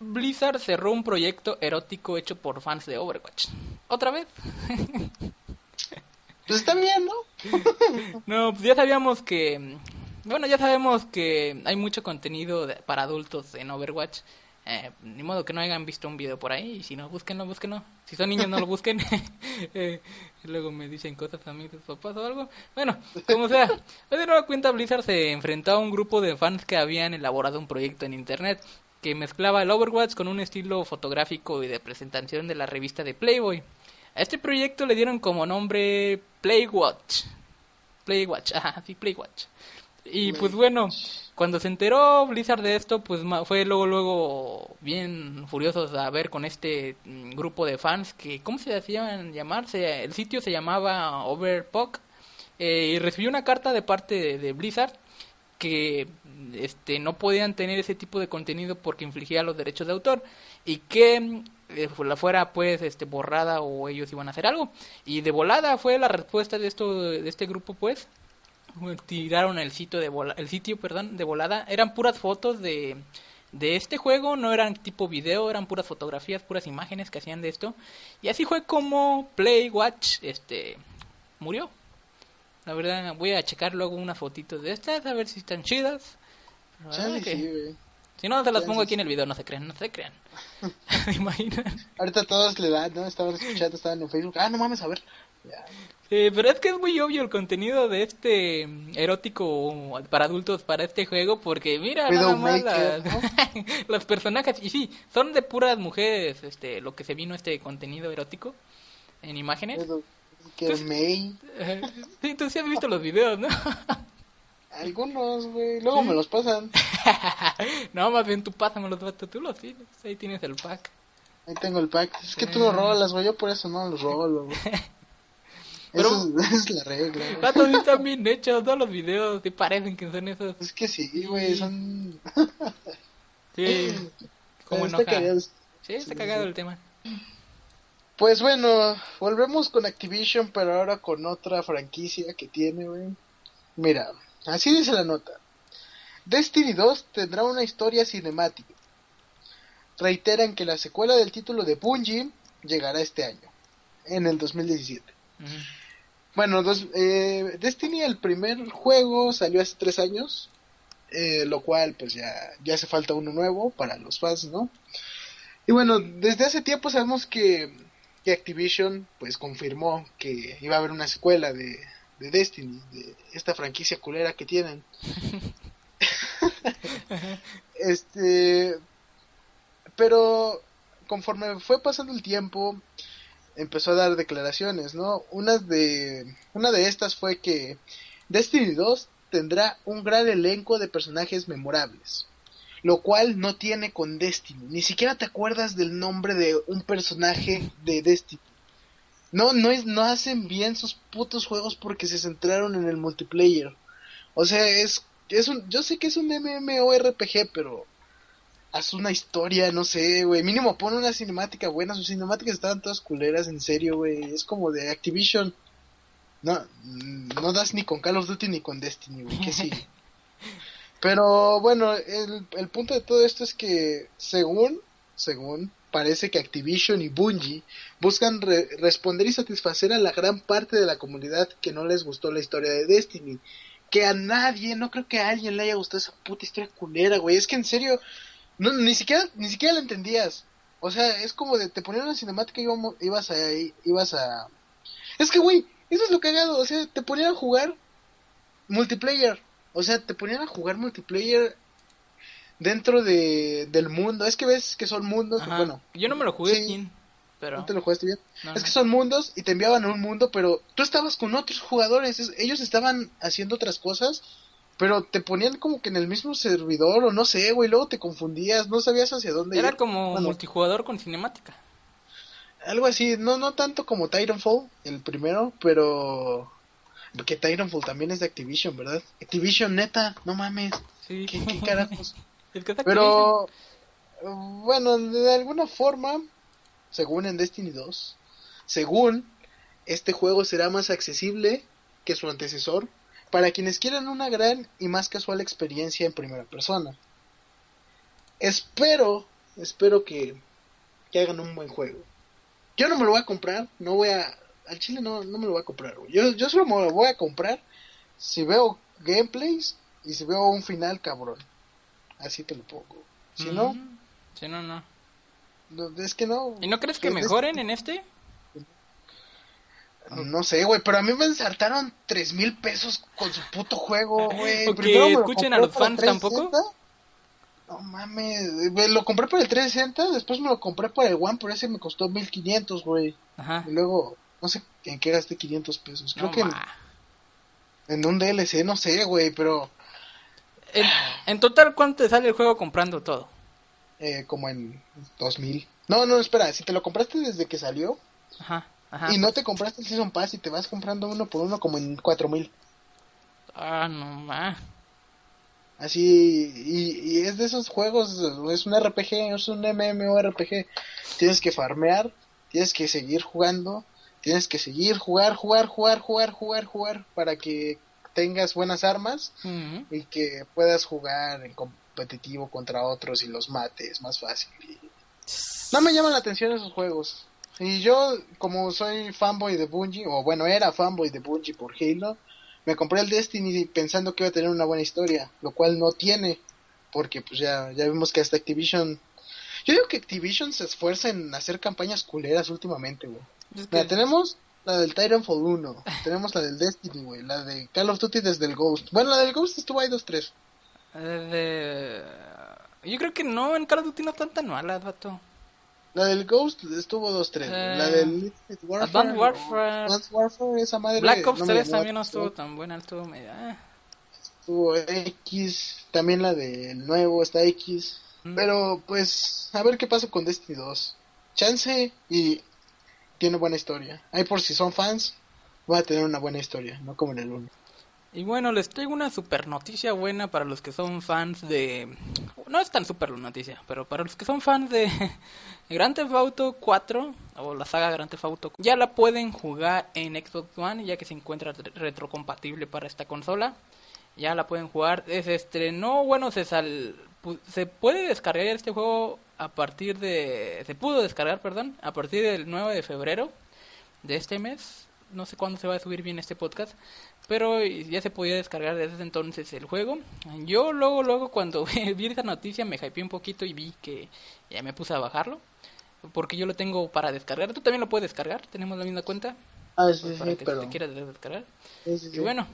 Blizzard cerró un proyecto erótico hecho por fans de Overwatch. ¿Otra vez? pues está bien, ¿no? no, pues ya sabíamos que... Bueno, ya sabemos que hay mucho contenido para adultos en Overwatch. Eh, ni modo que no hayan visto un video por ahí. Y si no, búsquenlo, búsquenlo. Si son niños, no lo busquen. eh, luego me dicen cosas a mí de papás o algo. Bueno, como sea. De nueva cuenta, Blizzard se enfrentó a un grupo de fans que habían elaborado un proyecto en internet que mezclaba el Overwatch con un estilo fotográfico y de presentación de la revista de Playboy. A este proyecto le dieron como nombre Playwatch. Playwatch, ajá, sí, Playwatch. Y pues bueno, cuando se enteró Blizzard de esto, pues fue luego, luego bien furiosos a ver con este mm, grupo de fans que, ¿cómo se hacían llamarse? El sitio se llamaba Overpock eh, y recibió una carta de parte de, Blizzard que este no podían tener ese tipo de contenido porque infligía los derechos de autor y que eh, la fuera pues este borrada o ellos iban a hacer algo y de volada fue la respuesta de esto de este grupo pues tiraron el sitio de el sitio, perdón, de volada. Eran puras fotos de de este juego, no eran tipo video, eran puras fotografías, puras imágenes que hacían de esto. Y así fue como Playwatch este murió. La verdad, voy a checar luego unas fotitos de estas a ver si están chidas. si no, te las pongo aquí en el video, no se crean, no se crean. Ahorita todos le dan, ¿no? Estaban escuchando, estaban en Facebook. Ah, no mames, a ver. Eh, pero es que es muy obvio el contenido de este erótico para adultos para este juego porque mira nada más los personajes y sí son de puras mujeres este lo que se vino este contenido erótico en imágenes. Que May. sí tú sí has visto los videos no algunos güey luego me los pasan. No más bien tú pásamelos tú los tienes ahí tienes el pack. Ahí tengo el pack. Es que tú los rolas güey yo por eso no los robo Pero- es, es la regla. güey. Vato, sí están bien hechos, todos los videos, sí parecen que son esos. Es que sí, güey, son... Sí, como Está enoja. cagado. Sí, está cagado el tema. Pues bueno, volvemos con Activision, pero ahora con otra franquicia que tiene, güey. Mira, así dice la nota. Destiny 2 tendrá una historia cinemática. Reiteran que la secuela del título de Bungie llegará este año, en el 2017. Ujú. Bueno, dos- eh, Destiny, el primer juego, salió hace tres años, eh, lo cual pues ya, ya hace falta uno nuevo para los fans, ¿no? Y bueno, desde hace tiempo sabemos que, que Activision pues confirmó que iba a haber una secuela de, de Destiny, de esta franquicia culera que tienen. este, pero conforme fue pasando el tiempo, empezó a dar declaraciones, ¿no? Una de, una de estas fue que Destiny 2 tendrá un gran elenco de personajes memorables, lo cual no tiene con Destiny. Ni siquiera te acuerdas del nombre de un personaje de Destiny. No, no, es, no hacen bien sus putos juegos porque se centraron en el multiplayer. O sea, es, es un, yo sé que es un MMORPG, pero haz una historia, no sé, güey. Mínimo pon una cinemática buena. Sus cinemáticas estaban todas culeras, en serio, güey. Es como de Activision. No, no das ni con Call of Duty ni con Destiny, güey. ¿Qué sigue? Pero bueno, el, el punto de todo esto es que según, según, parece que Activision y Bungie buscan re- responder y satisfacer a la gran parte de la comunidad que no les gustó la historia de Destiny. Que a nadie, no creo que a alguien le haya gustado esa puta historia culera, güey. Es que en serio, no, ni siquiera, ni siquiera la entendías. O sea, es como de, te ponían una cinemática y ibas a, ibas a... Es que, güey, eso es lo cagado, o sea, te ponían a jugar multiplayer. O sea, te ponían a jugar multiplayer dentro de, del mundo. Es que ves que son mundos, Ajá. bueno, Yo no me lo jugué, Sí. Pero... ¿no te lo jugaste bien? no, Es que son mundos y te enviaban a un mundo, pero tú estabas con otros jugadores. es- ellos estaban haciendo otras cosas, pero te ponían como que en el mismo servidor o no sé, güey. Luego te confundías, no sabías hacia dónde Era ir. como Bueno, multijugador con cinemática. algo así, no no tanto como Titanfall, el primero, pero porque Titanfall también es de Activision, ¿verdad? Activision neta, no mames, Sí. qué, qué carajos. Es que. Pero bueno, de alguna forma, según en Destiny 2, según este juego será más accesible que su antecesor para quienes quieran una gran y más casual experiencia en primera persona. Espero, espero que, que hagan un buen juego. Yo no me lo voy a comprar, no voy a al chile no, no me lo voy a comprar. güey. Yo, yo solo me lo voy a comprar si veo gameplays y si veo un final cabrón. Así te lo pongo. Si no. Si no, no. es que no. ¿Y no crees que mejoren en este? No sé, güey, pero a mí me ensartaron tres mil pesos con su puto juego, güey. O que Primero me lo escuchen a los fans tampoco. 360. No mames, lo compré por el 360, después me lo compré por el One, pero ese me costó 1500, güey. Ajá. Y luego, no sé en qué gasté 500 pesos. Creo No, que en, en un DLC, no sé, güey, pero En, en total, ¿cuánto te sale el juego comprando todo? eh, como en 2000. No, no, espera, si te lo compraste desde que salió Ajá. Ajá. y no te compraste el Season Pass y te vas comprando uno por uno como en 4000. Ah, no, ma. Así, y, y es de esos juegos, es un RPG, es un MMORPG. Tienes que farmear, tienes que seguir jugando, tienes que seguir jugar, jugar, jugar, jugar, jugar, jugar para que tengas buenas armas y que puedas jugar en competitivo contra otros y los mates más fácil. Y No me llaman la atención esos juegos. Y yo, como soy fanboy de Bungie, o bueno, era fanboy de Bungie por Halo, me compré el Destiny pensando que iba a tener una buena historia, lo cual no tiene, porque pues ya, ya vimos que hasta Activision... Yo digo que Activision se esfuerza en hacer campañas culeras últimamente, güey. Es que- Mira, tenemos la del Titanfall 1, tenemos la del Destiny, güey, la de Call of Duty desde el Ghost. Bueno, la del Ghost estuvo ahí 2-3. Eh, de- Yo creo que no, en Call of Duty no están tan malas, vato. La del Ghost estuvo 2-3. güey. Eh, la del Warfare. Advanced Warfare. Advanced Warfare, esa madre. Black Ops no me 3 llamó también no estuvo tan buena, estuvo media... ah. Estuvo X. También la del nuevo está X. Mm. Pero pues, a ver qué pasa con Destiny 2. Chance y tiene buena historia. Ahí por si son fans, va a tener una buena historia, no como en el 1. Y bueno, les traigo una super noticia buena para los que son fans de... No es tan super la noticia, pero para los que son fans de Grand Theft Auto 4 o la saga Grand Theft Auto, ya la pueden jugar en Xbox One ya que se encuentra retrocompatible para esta consola. Ya la pueden jugar. Se estrenó, bueno, se sal... se puede descargar este juego a partir de... Se pudo descargar, perdón, a partir del 9 de febrero de este mes. No sé cuándo se va a subir bien este podcast pero ya se podía descargar desde entonces el juego. Yo luego, luego cuando vi esa noticia me hypeé un poquito y vi que ya me puse a bajarlo, porque yo lo tengo para descargar. ¿Tú también lo puedes descargar? ¿Tenemos la misma cuenta? Ah, sí, para sí, que pero... te quieras descargar. Sí, sí, Y bueno,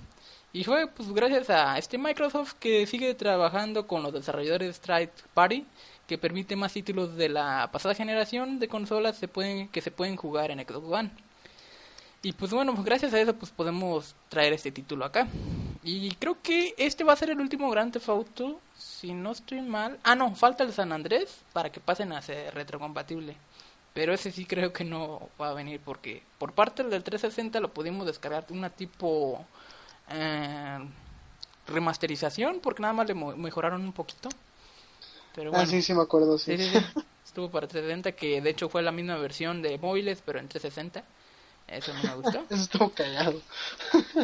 y fue pues gracias a este Microsoft que sigue trabajando con los desarrolladores de Strike Party que permite más títulos de la pasada generación de consolas se pueden que se pueden jugar en Xbox One. Y pues bueno, pues gracias a eso pues podemos traer este título acá. Y creo que este va a ser el último Grand Theft Auto, si no estoy mal. Ah, no, falta el San Andrés para que pasen a ser retrocompatible. Pero ese sí creo que no va a venir porque por parte del 360 lo pudimos descargar una tipo eh, remasterización porque nada más le mejoraron un poquito. Pero bueno, Ah, sí, sí me acuerdo, sí. Sí, sí, sí. Estuvo para 360, que de hecho fue la misma versión de móviles, pero en 360. Eso no me gustó. Eso estuvo cagado.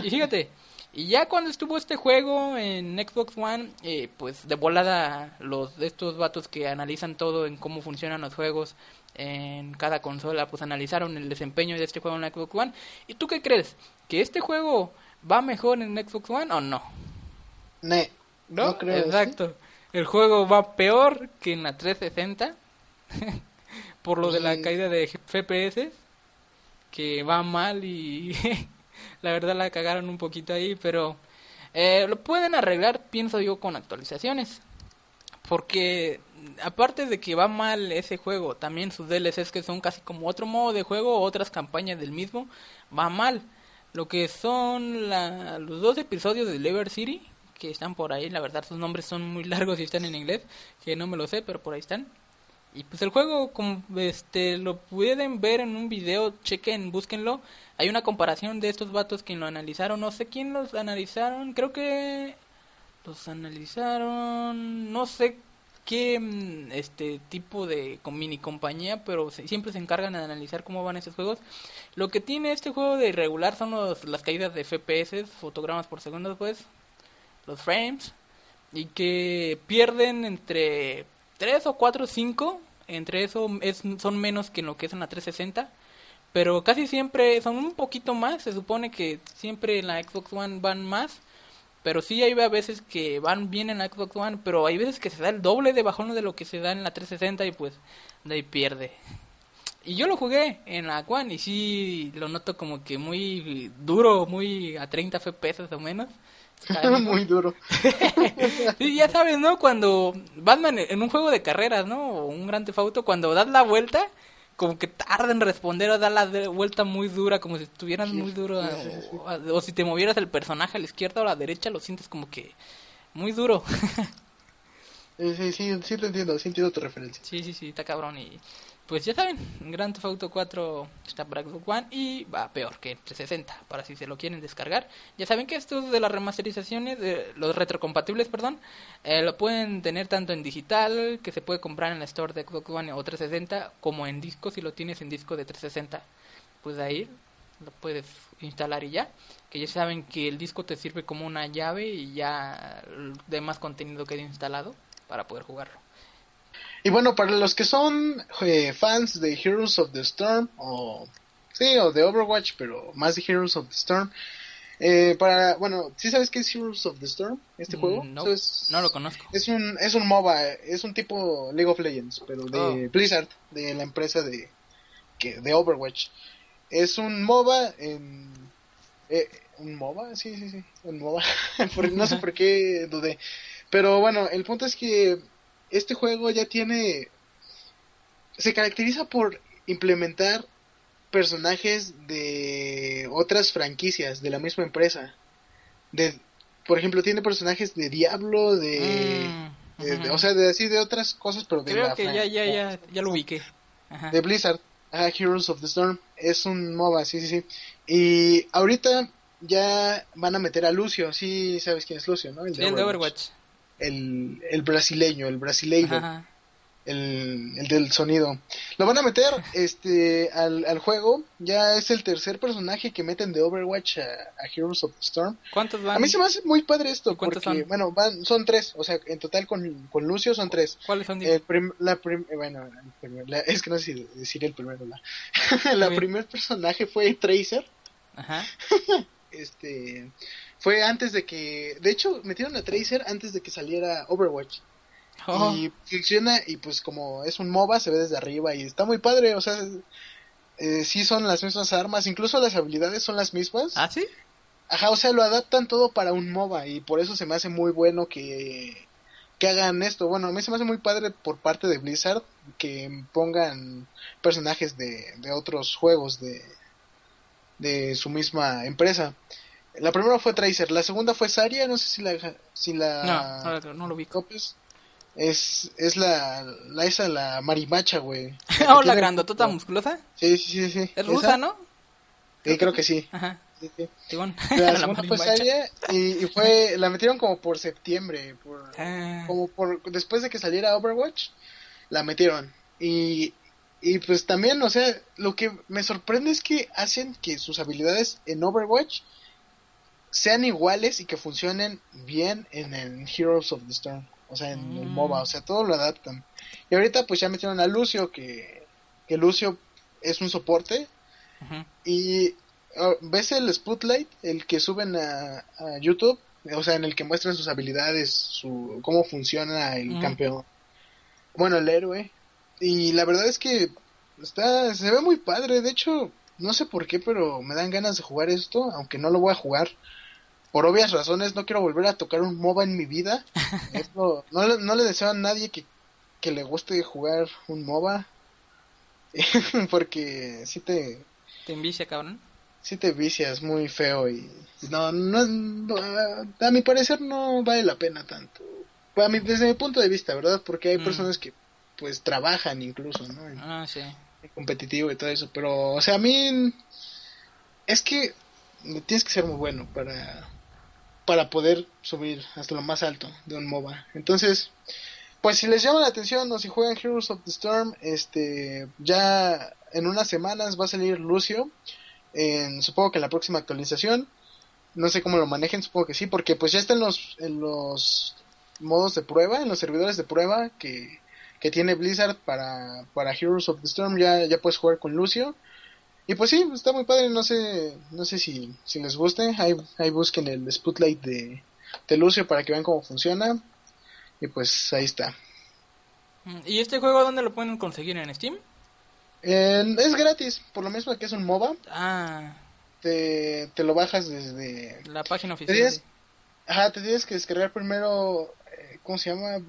Y fíjate, y ya cuando estuvo este juego en Xbox One, eh, pues de volada los de estos vatos que analizan todo en cómo funcionan los juegos en cada consola, pues analizaron el desempeño de este juego en la Xbox One. ¿Y tú qué crees? ¿Que este juego va mejor en Xbox One o no? Ne. ¿No? No creo, Exacto. El juego va peor que en la 360 por lo de la caída de FPS que va mal y la verdad la cagaron un poquito ahí, pero eh, lo pueden arreglar, pienso yo, con actualizaciones. Porque aparte de que va mal ese juego, también sus DLCs que son casi como otro modo de juego, otras campañas del mismo, va mal. Lo que son la- los dos episodios de Lever City, que están por ahí, la verdad sus nombres son muy largos y están en inglés, que no me lo sé, pero por ahí están. Y pues el juego, como este, lo pueden ver en un video, chequen, búsquenlo. Hay una comparación de estos vatos que lo analizaron, no sé quién los analizaron, creo que los analizaron, no sé qué mm, este tipo de mini compañía, pero se- siempre se encargan de analizar cómo van esos juegos. Lo que tiene este juego de irregular son los, las caídas de FPS, fotogramas por segundo, pues, los frames, y que pierden entre 3 o 4 o 5, entre eso es, son menos que en lo que es en la 360, pero casi siempre son un poquito más, se supone que siempre en la Xbox One van más, pero sí hay veces que van bien en la Xbox One, pero hay veces que se da el doble de bajón de lo que se da en la 360 y pues de ahí pierde. Y yo lo jugué en la One y sí lo noto como que muy duro, muy a 30 FPS o menos. Muy duro. Sí, ya sabes, ¿no? Cuando Batman en un juego de carreras, ¿no? O un gran Auto, cuando das la vuelta, como que tarda en responder o dar la vuelta muy dura, como si estuvieras Sí, muy duro. sí, sí, sí. O, o si te movieras el personaje a la izquierda o a la derecha, lo sientes como que muy duro. Sí, sí, sí, sí te entiendo, sí entiendo tu referencia. Sí, sí, sí, está cabrón. Y pues ya saben, Grand Theft Auto 4 está para Xbox One y va peor que 360, para si se lo quieren descargar. Ya saben que estos de las remasterizaciones, de los retrocompatibles, perdón, eh, lo pueden tener tanto en digital, que se puede comprar en la store de Xbox One o 360, como en disco, si lo tienes en disco de 360. Pues ahí lo puedes instalar y ya. Que ya saben que el disco te sirve como una llave y ya de más contenido queda instalado para poder jugarlo. Y bueno, para los que son eh, fans de Heroes of the Storm, o sí, o de Overwatch, pero más de Heroes of the Storm, eh, para, bueno, ¿sí sabes qué es Heroes of the Storm? Este Mm, juego. no, no lo conozco. Es un, es un MOBA, es un tipo League of Legends, pero de Oh. Blizzard, de la empresa de, que, de Overwatch. Es un MOBA en... eh, ¿Un MOBA? Sí, sí, sí, un MOBA. No sé por qué dudé. Pero bueno, el punto es que este juego ya tiene... Se caracteriza por implementar personajes de otras franquicias de la misma empresa. De, por ejemplo, tiene personajes de Diablo, de... Mm, de- de- o sea, de así de otras cosas, pero de Creo la que ya, ya, ya, ya lo ubiqué. Ajá. de Blizzard. Ah, Heroes of the Storm. Es un MOBA, sí, sí, sí. Y ahorita ya van a meter a Lucio. Sí, sabes quién es Lucio, ¿no? El de, Overwatch. El, el brasileño, el brasileiro el, el, del sonido. Lo van a meter este al, al, juego. Ya es el tercer personaje que meten de Overwatch a, Heroes of the Storm. ¿Cuántos van? A mí se me hace muy padre esto. Porque, bueno, van, son tres. O sea, en total con, con Lucio son tres. ¿Cuáles son? El la eh, bueno, es que no sé si decir el primero. La, la primer personaje fue Tracer. Ajá. este. Fue antes de que. De hecho, metieron a Tracer antes de que saliera Overwatch. Oh. Y funciona, y pues como es un MOBA, se ve desde arriba y está muy padre, o sea, eh, sí son las mismas armas, incluso las habilidades son las mismas. ¿Ah, sí? Ajá, o sea, lo adaptan todo para un MOBA y por eso se me hace muy bueno que, que hagan esto. Bueno, a mí se me hace muy padre por parte de Blizzard que pongan personajes de, de otros juegos de, de su misma empresa. La primera fue Tracer, la segunda fue Saria, no sé si la... Si la no, no, lo vi. Es, es la, la esa, la marimacha, güey. ¿O la grandotota musculosa? Sí, sí, sí, Es rusa, ¿no? Sí, creo que sí. Ajá. Sí, sí. La, la fue Saria y, y, fue, la metieron como por septiembre, por, ah. como por, después de que saliera Overwatch, la metieron. Y, y pues también, o sea, lo que me sorprende es que hacen que sus habilidades en Overwatch sean iguales y que funcionen bien en el Heroes of the Storm o sea, en el MOBA, o sea, todo lo adaptan. Y ahorita pues ya metieron a Lucio, que, que Lucio es un soporte. Y ah, ves el Spotlight, el que suben a, YouTube, o sea, en el que muestran sus habilidades, su cómo funciona el campeón. Bueno, el héroe. Y la verdad es que está se ve muy padre, de hecho, no sé por qué, pero me dan ganas de jugar esto, aunque no lo voy a jugar por obvias razones no quiero volver a tocar un MOBA en mi vida. no, no, le deseo a nadie que, le guste jugar un MOBA. porque si te... ¿Te envicia, cabrón? Si te vicias muy feo y... No, no, a mi parecer no vale la pena tanto. A mi, desde mi punto de vista, ¿verdad? Porque hay mm. personas que pues trabajan incluso, ¿no? ah, sí. competitivo y todo eso. Pero, o sea, a mí... Es que tienes que ser muy bueno para para poder subir hasta lo más alto de un MOBA. Entonces, pues si les llama la atención o si juegan Heroes of the Storm, este, ya en unas semanas va a salir Lucio, en, supongo que en la próxima actualización, no sé cómo lo manejen, supongo que sí, porque pues ya está en los, en los modos de prueba, en los servidores de prueba que, que tiene Blizzard para, para Heroes of the Storm, ya, ya puedes jugar con Lucio. Y pues sí, está muy padre, no sé, no sé si, si les guste, ahí, ahí busquen el Spotlight de, de Lucio para que vean cómo funciona. Y pues ahí está. Mm, ¿Y este juego dónde lo pueden conseguir en Steam? es gratis, por lo mismo que es un MOBA. Ah. Te, te lo bajas desde... La página oficial. ajá, te tienes que descargar primero, eh, ¿cómo se llama?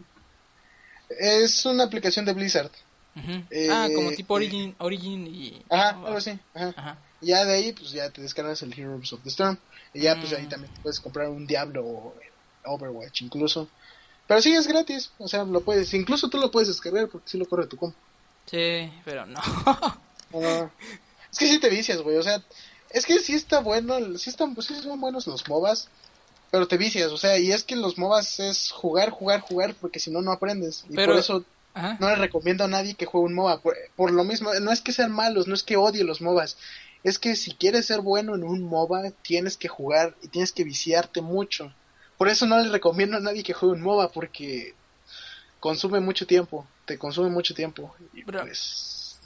Es una aplicación de Blizzard ah, como eh, tipo Origin, Origin y... Ajá, algo así. Ajá. Ya de ahí, pues ya te descargas el Heroes of the Storm. Y ya, pues ahí mm. también puedes comprar un Diablo o Overwatch incluso. Pero sí es gratis, o sea, lo puedes, incluso tú lo puedes descargar porque sí lo corre tu compu. Sí, pero no. es que sí te vicias, güey, o sea, es que sí está bueno, sí están, pues sí son buenos los MOBAs, pero te vicias, o sea, y es que los MOBAs es jugar, jugar, jugar, porque si no, no aprendes. Y por eso no le recomiendo a nadie que juegue un MOBA. Por, lo mismo, no es que sean malos, no es que odie los MOBAs. Es que si quieres ser bueno en un MOBA, tienes que jugar y tienes que viciarte mucho. Por eso no le recomiendo a nadie que juegue un MOBA, porque consume mucho tiempo. Te consume mucho tiempo. Y pues.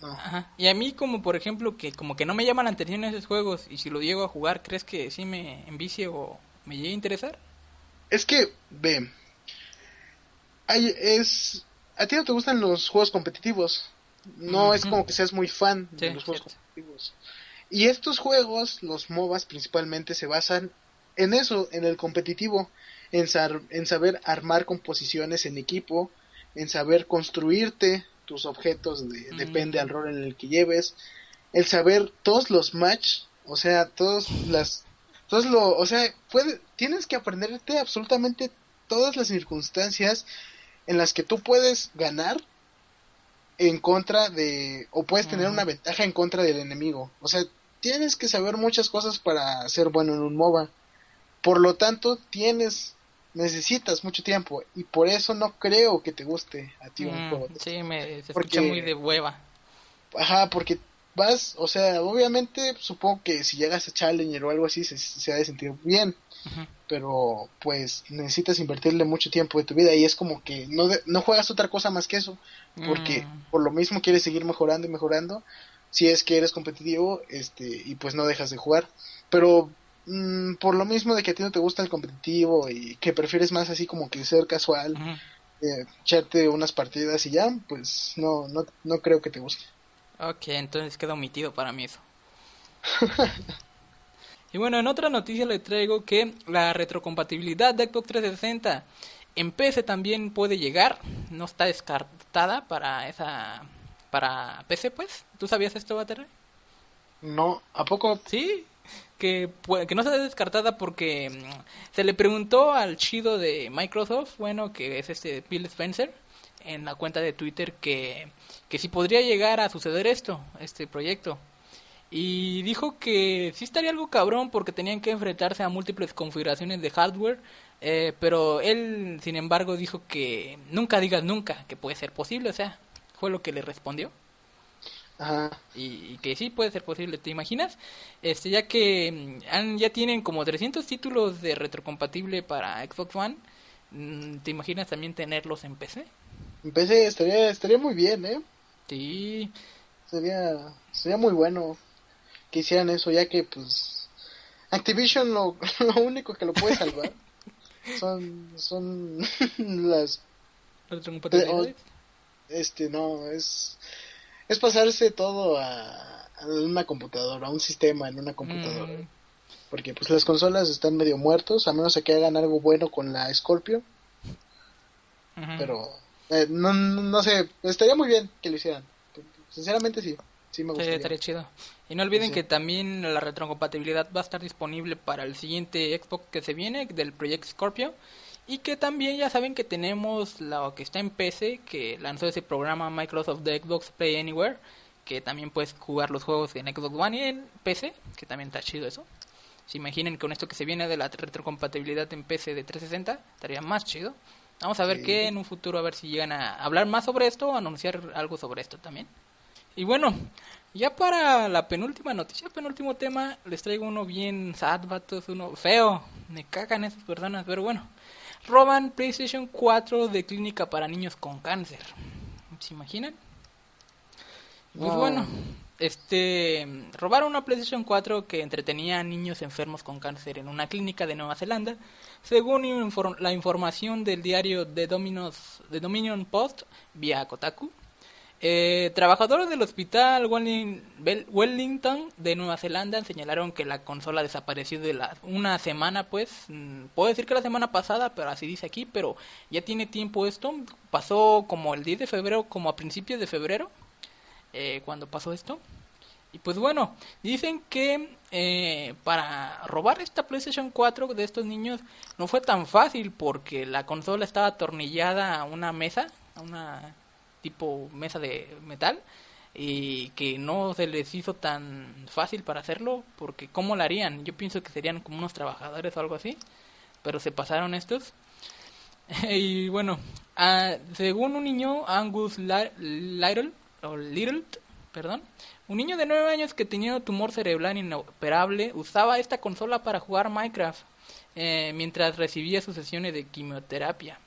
Y a mí, como por ejemplo, que como que no me llaman la atención esos juegos, y si lo llego a jugar, ¿crees que sí me envicie o me llegue a interesar? Es que, ve. Hay, es a ti no te gustan los juegos competitivos. No es como que seas muy fan de los juegos competitivos. Y estos juegos, los MOBAs principalmente, se basan en eso, en el competitivo, en, en saber armar composiciones en equipo, en saber construirte tus objetos, de, depende al rol en el que lleves, el saber todos los match, o sea, todos las, todos lo, o sea, puede, tienes que aprenderte absolutamente todas las circunstancias en las que tú puedes ganar en contra de, o puedes tener una ventaja en contra del enemigo. O sea, tienes que saber muchas cosas para ser bueno en un MOBA. Por lo tanto, tienes, necesitas mucho tiempo y por eso no creo que te guste a ti un Mm, juego. sí, me se Porque- escucha muy de hueva. Ajá, porque vas, o sea, obviamente supongo que si llegas a Challenger o algo así se, se ha de sentir bien, pero pues necesitas invertirle mucho tiempo de tu vida y es como que no, de- no juegas otra cosa más que eso, porque Mm. por lo mismo quieres seguir mejorando y mejorando, si es que eres competitivo, este, y pues no dejas de jugar, pero mm, por lo mismo de que a ti no te gusta el competitivo y que prefieres más así como que ser casual, eh, echarte unas partidas y ya, pues no, no, no creo que te guste. Ok, entonces queda omitido para mí eso. y bueno, en otra noticia le traigo que la retrocompatibilidad de Xbox 360 en PC también puede llegar, no está descartada para esa para PC pues. ¿Tú sabías esto, Baterre? No, ¿a poco? Sí, que, que no se descartada porque mm, se le preguntó al chido de Microsoft, bueno, que es este Bill Spencer, en la cuenta de Twitter que, que si podría llegar a suceder esto, este proyecto. Y dijo que sí estaría algo cabrón porque tenían que enfrentarse a múltiples configuraciones de hardware, eh, pero él, sin embargo, dijo que nunca digas nunca que puede ser posible, o sea, fue lo que le respondió Ajá. y, y que sí puede ser posible, ¿te imaginas? Este, ya que mm, han, ya tienen como 300 títulos de retrocompatible para Xbox One, mm, ¿te imaginas también tenerlos en PC? Empecé, estaría, estaría muy bien, ¿eh? Sí, Sería, sería muy bueno que hicieran eso, ya que pues Activision lo, lo único que lo puede salvar son, son las, retrocompatibilidad. este, no, es, es pasarse todo a, a una computadora, a un sistema en una computadora. Mm, Porque pues las consolas están medio muertos, a menos que hagan algo bueno con la Scorpio, ujú. pero eh, no, no, sé, estaría muy bien que lo hicieran. Sinceramente sí, sí me Sí, gustaría. estaría chido. Y no olviden Sí. que también la retrocompatibilidad va a estar disponible para el siguiente Xbox que se viene, del Project Scorpio. Y que también ya saben que tenemos lo que está en PC, que lanzó ese programa Microsoft de Xbox Play Anywhere, que también puedes jugar los juegos en Xbox One y en PC, que también está chido eso. Se imaginen con esto que se viene de la retrocompatibilidad en PC de 360, estaría más chido. Vamos a ver Sí. qué en un futuro, a ver si llegan a hablar más sobre esto o anunciar algo sobre esto también. Y bueno, ya para la penúltima noticia, penúltimo tema, les traigo uno bien sad, vatos, uno feo. Me cagan esas personas, pero bueno. Roban PlayStation 4 de clínica para niños con cáncer. ¿Se imaginan? Pues No. bueno, este robaron una PlayStation 4 que entretenía a niños enfermos con cáncer en una clínica de Nueva Zelanda, según la información del diario The, Dominos, The Dominion Post vía Kotaku. Eh, trabajadores del hospital Wellington de Nueva Zelanda señalaron que la consola desapareció de la, una semana, pues, mm, puedo decir que la semana pasada, pero así dice aquí, pero ya tiene tiempo esto, pasó como el 10 de febrero, como a principios de febrero, eh, cuando pasó esto. Y pues bueno, dicen que eh, para robar esta PlayStation 4 de estos niños no fue tan fácil porque la consola estaba atornillada a una mesa, a una tipo mesa de metal y que no se les hizo tan fácil para hacerlo porque cómo lo harían yo pienso que serían como unos trabajadores o algo así pero se pasaron estos y bueno ah, según un niño Angus Little o Little perdón un niño de 9 años que tenía tumor cerebral inoperable usaba esta consola para jugar Minecraft eh, mientras recibía sus sesiones de quimioterapia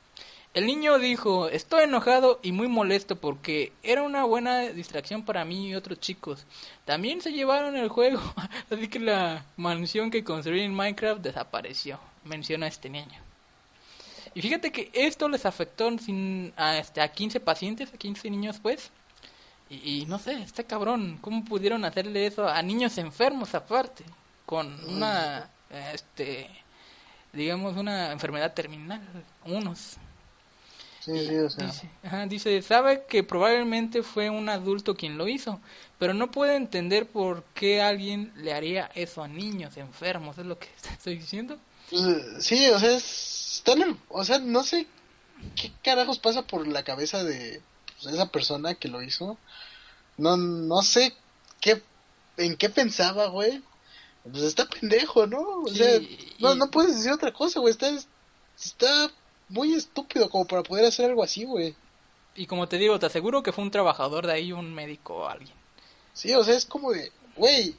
el niño dijo, estoy enojado y muy molesto porque era una buena distracción para mí y otros chicos. También se llevaron el juego, así que la mansión que construí en Minecraft desapareció, menciona este niño. Y fíjate que esto les afectó sin, a, este, a 15 pacientes, a 15 niños pues. Y, y no sé, está cabrón, ¿cómo pudieron hacerle eso a niños enfermos aparte? Con una, este, digamos, una enfermedad terminal, unos. Sí, sí, o sea, Dice, ajá, dice, sabe que probablemente fue un adulto quien lo hizo, pero no puede entender por qué alguien le haría eso a niños enfermos, es lo que estoy diciendo. pues, sí, o sea, es, están o sea, no sé qué carajos pasa por la cabeza de, pues, esa persona que lo hizo, no, no sé qué, en qué pensaba, güey. Pues está pendejo, ¿no? O Sí, sea, no, y- no puedes decir otra cosa, güey. Está, está muy estúpido como para poder hacer algo así, güey. Y como te digo, te aseguro que fue un trabajador de ahí, un médico o alguien. Sí, o sea, es como de, güey,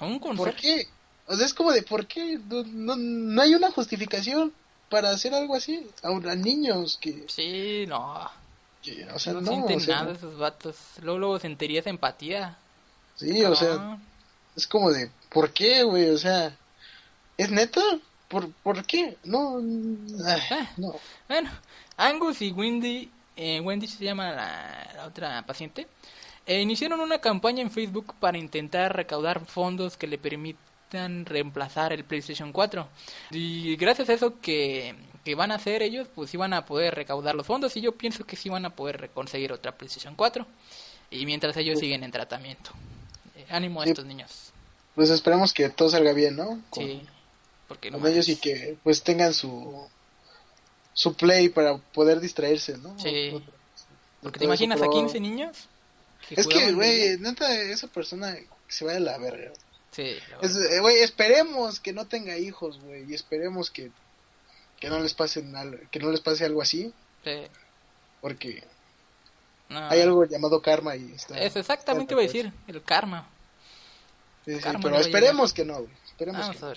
un ¿por qué? O sea, es como de, ¿por qué? No, no, no hay una justificación para hacer algo así a, a niños que, Sí, no. Que, o sea, no, no, sienten o sea, nada esos vatos. Luego, luego sentirías empatía. Sí, o sea, es como de, ¿por qué, güey? O sea, ¿es neta? ¿Por, ¿por qué? No, ay, Ah. no. Bueno, Angus y Wendy, eh, Wendy se llama la, la otra paciente, eh, iniciaron una campaña en Facebook para intentar recaudar fondos que le permitan reemplazar el PlayStation 4. Y gracias a eso que, que van a hacer ellos, pues sí van a poder recaudar los fondos y yo pienso que sí van a poder conseguir otra PlayStation 4. Y mientras ellos siguen en tratamiento. Eh, ánimo a Sí. estos niños. Pues esperemos que todo salga bien, ¿no? Con, Sí. Porque no con ellos y que pues tengan su su play para poder distraerse, ¿no? Sí. O- o- Porque te imaginas a pero- 15 niños. Es que, güey, neta, esa persona se vaya a la verga. Sí, Es, eh, Güey, esperemos que no tenga hijos, güey, y esperemos que, que no les pase que no les pase algo así, Sí. porque No. hay algo llamado karma y está. Eso exactamente iba a decir, el karma. Sí, sí, karma pero no esperemos que no, esperemos Vamos que a no.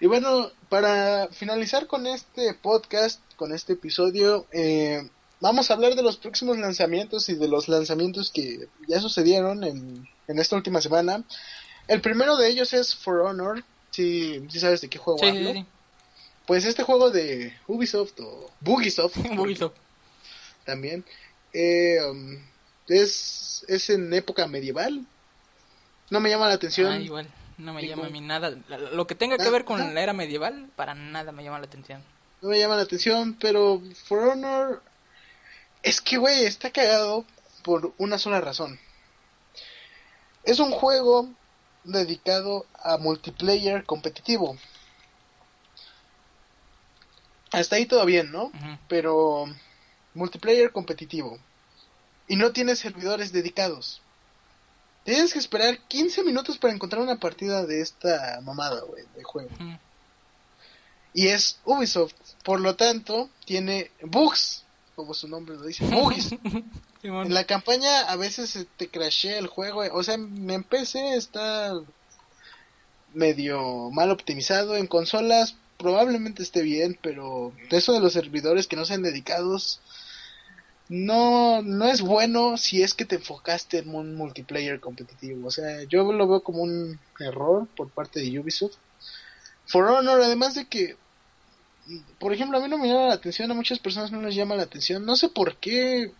Y bueno, para finalizar con este podcast, con este episodio, eh, vamos a hablar de los próximos lanzamientos y de los lanzamientos que ya sucedieron en, en esta última semana. El primero de ellos es For Honor, si, si sabes de qué juego Sí, sí, sí. Pues este juego de Ubisoft o Bugisoft poquito. también eh, um, es, es en época medieval. No me llama la atención. Ah, igual. No me Ningún- llama a mí nada. Lo que tenga que Ah, ver con ajá. la era medieval, para nada me llama la atención. no me llama la atención, pero For Honor es que, güey, está cagado por una sola razón. Es un juego dedicado a multiplayer competitivo. Hasta ahí todo bien, ¿no? Pero multiplayer competitivo. Y no tiene servidores dedicados. Tienes que esperar 15 minutos para encontrar una partida de esta mamada, güey, de juego. Y es Ubisoft. Por lo tanto, tiene bugs, como su nombre lo dice, bugs. En la campaña a veces te crashea el juego. O sea, en PC está medio mal optimizado. En consolas probablemente esté bien, pero eso de los servidores que no sean dedicados no, no es bueno si es que te enfocaste en un multiplayer competitivo. O sea, yo lo veo como un error por parte de Ubisoft. For Honor, además de que, por ejemplo, a mí no me llama la atención, a muchas personas no les llama la atención. No sé por qué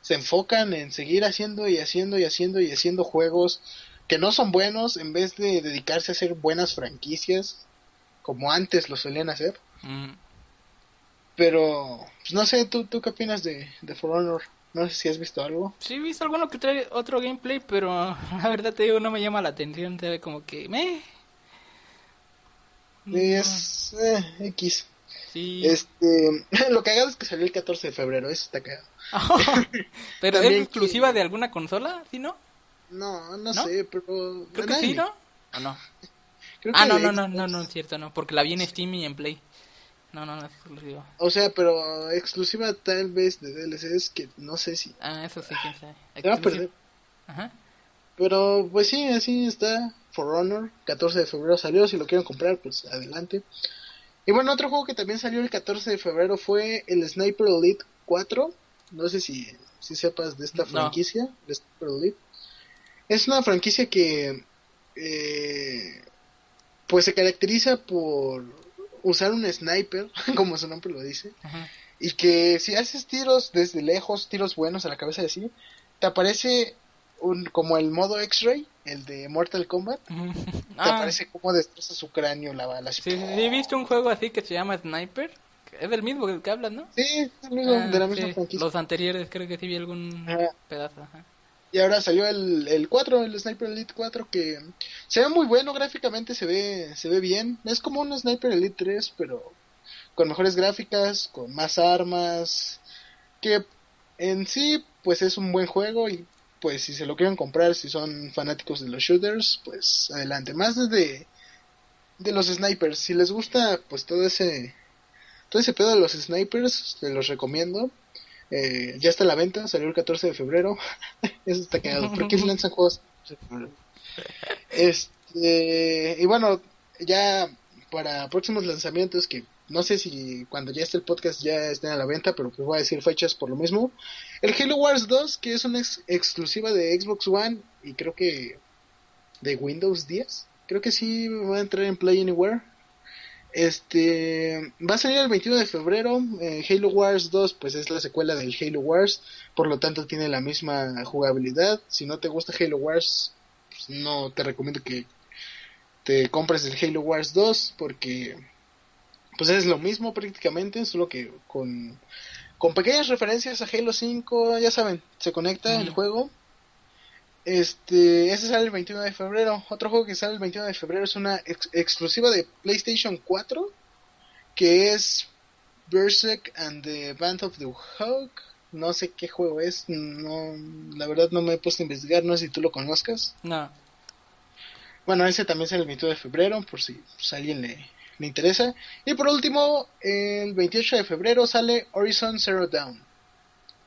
se enfocan en seguir haciendo y haciendo y haciendo y haciendo juegos que no son buenos en vez de dedicarse a hacer buenas franquicias como antes lo solían hacer. Mm. Pero, pues no sé, ¿tú, tú qué opinas de, de For Honor? No sé si has visto algo. Sí, he visto alguno que trae otro gameplay, pero la verdad te digo, no me llama la atención. Se ve como que me. Es eh, X. Sí. Este, lo cagado es que salió el 14 de febrero, eso está cagado. pero es exclusiva que- de alguna consola, ¿sí no? No, no, ¿No? sé, pero... Creo que sí. ¿no? ¿O no? Creo Ah, que no, no, no, Xbox. no, no, es cierto, no, porque la vi en Steam y en Play. No, no, no es exclusivo. O sea, pero exclusiva tal vez de DLCs que no sé si... Ah, eso sí, quién sabe. Se va a perder. Ajá. Pero pues sí, así está For Honor, 14 de febrero salió, si lo quieren comprar, pues adelante. Y bueno, otro juego que también salió el 14 de febrero fue el Sniper Elite 4. No sé si, si sepas de esta franquicia, Sniper Elite. Es una franquicia que eh, pues se caracteriza por usar un sniper, como su nombre lo dice, y que si haces tiros desde lejos, tiros buenos a la cabeza y así, te aparece un como el modo X-Ray, el de Mortal Kombat, te Ah, aparece como destroza su cráneo la bala. así. sí, sí, sí, he visto un juego así que se llama Sniper. Es del mismo que hablas, ¿no? Sí, es el mismo, Ah, de la misma sí, franquicia. Los anteriores creo que sí vi algún pedazo. Ajá. Y ahora salió el, el 4, el Sniper Elite 4, que se ve muy bueno gráficamente, se ve, se ve bien. Es como un Sniper Elite 3, pero con mejores gráficas, con más armas, que en sí, pues es un buen juego y pues si se lo quieren comprar, si son fanáticos de los shooters, pues adelante. Más desde de los snipers, si les gusta pues todo ese todo ese pedo de los snipers, se los recomiendo. Eh, ya está a la venta, salió el 14 de febrero. Eso está cagado. ¿Por qué se lanzan juegos? Este, y bueno, ya para próximos lanzamientos que no sé si cuando ya esté el podcast ya estén a la venta, pero pues voy a decir fechas por lo mismo. El Halo Wars 2, que es una exclusiva de Xbox One y creo que de Windows 10. Creo que sí va a entrar en Play Anywhere. Este va a salir el 21 de febrero. Eh, Halo Wars 2, pues es la secuela del Halo Wars, por lo tanto tiene la misma jugabilidad. Si no te gusta Halo Wars, pues no te recomiendo que te compres el Halo Wars 2 porque pues es lo mismo prácticamente, solo que con, con pequeñas referencias a Halo 5, ya saben, se conecta el juego. Este, ese sale el 21 de febrero. Otro juego que sale el 21 de febrero es una exclusiva de PlayStation 4, que es Berserk and the Band of the Hawk. No sé qué juego es, no, la verdad no me he puesto a investigar, no sé si tú lo conozcas. No. Bueno, ese también sale el 21 de febrero, por si pues, alguien le, me interesa. Y por último, el 28 de febrero sale Horizon Zero Dawn.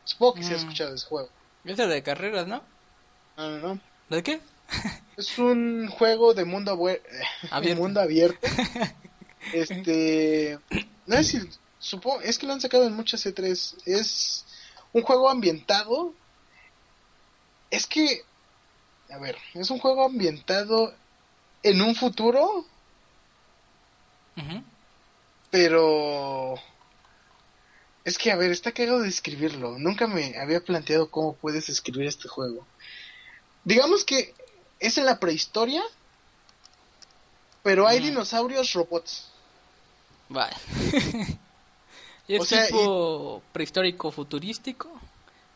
Supongo que se ha mm. escuchado ese juego. Es de carreras, ¿no? No, no, no. ¿De qué? es un juego de mundo, abierto. mundo abierto. este. No es decir, supongo. Es que lo han sacado en muchas C3. Es un juego ambientado. Es que. A ver, es un juego ambientado en un futuro pero... Es que, a ver, está cagado de escribirlo. Nunca me había planteado cómo puedes escribir este juego. Digamos que es en la prehistoria, pero hay dinosaurios robots. Vale. ¿Y es tipo prehistórico futurístico?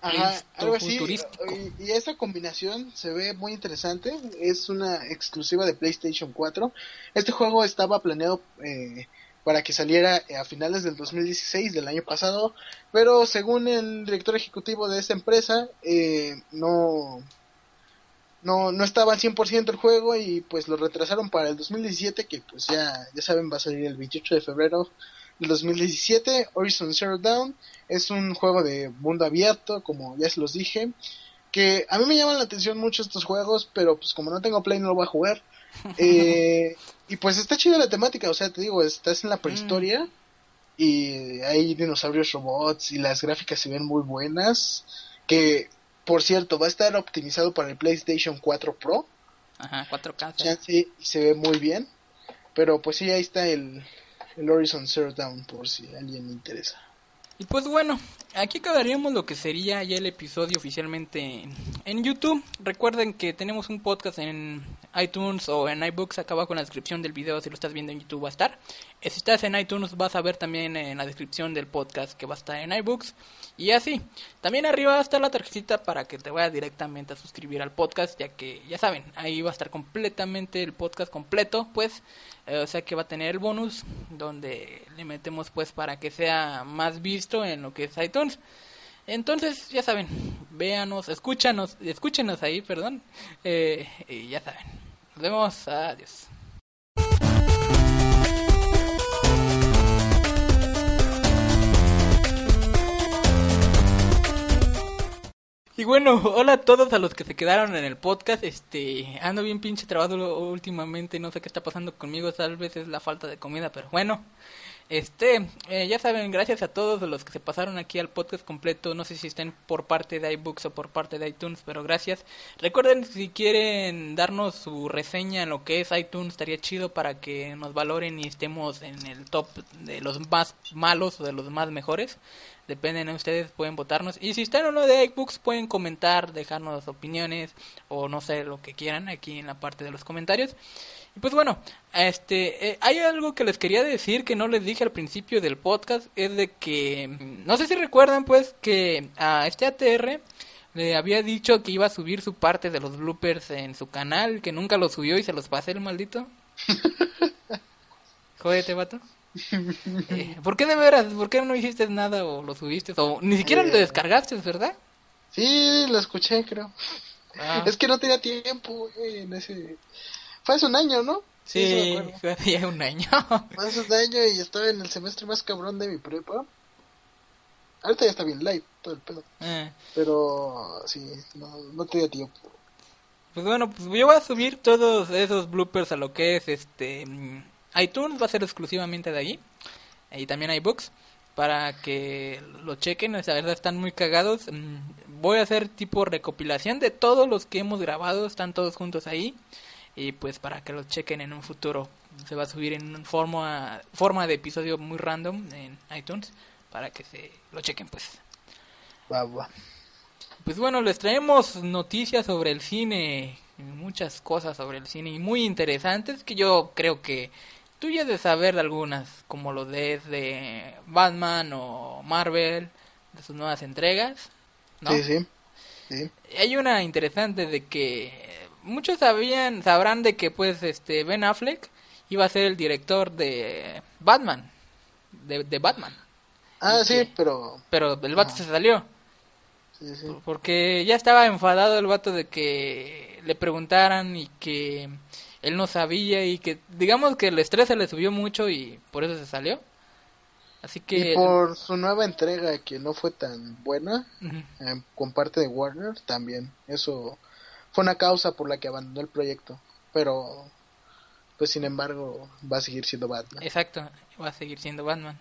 Ajá, algo así. Y, y, esa combinación se ve muy interesante. Es una exclusiva de PlayStation 4. Este juego estaba planeado eh, para que saliera a finales del 2016 del año pasado, pero según el director ejecutivo de esta empresa, eh, no, no, no estaba al 100% el juego y pues lo retrasaron para el 2017, que pues ya, ya saben va a salir el 28 de febrero del 2017, Horizon Zero Dawn. Es un juego de mundo abierto, como ya se los dije. Que a mí me llaman la atención mucho estos juegos, pero pues como no tengo Play no lo voy a jugar. Eh, y pues está chida la temática, o sea, te digo, estás en la prehistoria y hay dinosaurios robots y las gráficas se ven muy buenas. Que, por cierto, va a estar optimizado para el PlayStation 4 Pro. Ajá, 4K. Sí, se ve muy bien. Pero pues sí, ahí está el, el Horizon Zero Dawn por si a alguien le interesa. Y pues bueno, aquí acabaríamos lo que sería ya el episodio oficialmente en, YouTube. Recuerden que tenemos un podcast en iTunes o en iBooks acá abajo en la descripción del video si lo estás viendo en YouTube va a estar. Eh, si estás en iTunes vas a ver también en la descripción del podcast que va a estar en iBooks. Y así, también arriba está la tarjetita para que te vayas directamente a suscribir al podcast, ya que ya saben, ahí va a estar completamente el podcast completo, pues, eh, o sea que va a tener el bonus donde le metemos pues para que sea más visto en lo que es iTunes. Entonces, ya saben, véanos, escúchanos, escúchenos ahí, perdón, eh, y ya saben. Nos vemos, adiós. Y bueno, hola a todos a los que se quedaron en el podcast. Este, ando bien pinche trabado últimamente, no sé qué está pasando conmigo, tal vez es la falta de comida, pero bueno. Este, eh, ya saben, gracias a todos los que se pasaron aquí al podcast completo. No sé si estén por parte de iBooks o por parte de iTunes, pero gracias. Recuerden si quieren darnos su reseña en lo que es iTunes, estaría chido para que nos valoren y estemos en el top de los más malos o de los más mejores. Dependen de ustedes, pueden votarnos. Y si están en uno de iBooks, pueden comentar, dejarnos opiniones o no sé lo que quieran aquí en la parte de los comentarios. Y pues bueno, este, eh, hay algo que les quería decir que no les dije al principio del podcast, es de que, no sé si recuerdan pues que a este ATR le había dicho que iba a subir su parte de los bloopers en su canal, que nunca lo subió y se los pasé el maldito. Jódete, vato. Eh, ¿Por qué de veras? ¿Por qué no hiciste nada o lo subiste? O ni siquiera lo Eh. descargaste, ¿verdad? Sí, lo escuché, creo. Ah. Es que no tenía tiempo, en ese... Fue hace un año, ¿no? Sí, fue hace un año. Fue hace un año y estaba en el semestre más cabrón de mi prepa. Ahorita ya está bien light, todo el pedo. Eh, Pero sí, no, no tenía tiempo. Pues bueno, pues yo voy a subir todos esos bloopers a lo que es este mm, iTunes, va a ser exclusivamente de ahí. Y también iBooks para que lo chequen, la verdad están muy cagados. Mm, Voy a hacer tipo recopilación de todos los que hemos grabado, están todos juntos ahí. Y pues para que los chequen en un futuro. Se va a subir en un forma, forma de episodio muy random en iTunes para que se lo chequen pues. Va. Pues bueno, les traemos noticias sobre el cine, muchas cosas sobre el cine y muy interesantes que yo creo que tú ya de saber de algunas, como lo de, de Batman o Marvel, de sus nuevas entregas, ¿no? Sí, sí. sí. Hay una interesante de que muchos sabían, sabrán de que pues este Ben Affleck iba a ser el director de Batman, de, de Batman, Ah, ¿Y sí, pero... pero el vato se salió. Sí, sí. Porque ya estaba enfadado el vato de que le preguntaran y que él no sabía y que digamos que el estrés se le subió mucho y por eso se salió. Así que... Y por su nueva entrega que no fue tan buena, eh, con parte de Warner también. Eso fue una causa por la que abandonó el proyecto. Pero, pues sin embargo, va a seguir siendo Batman. Exacto, va a seguir siendo Batman.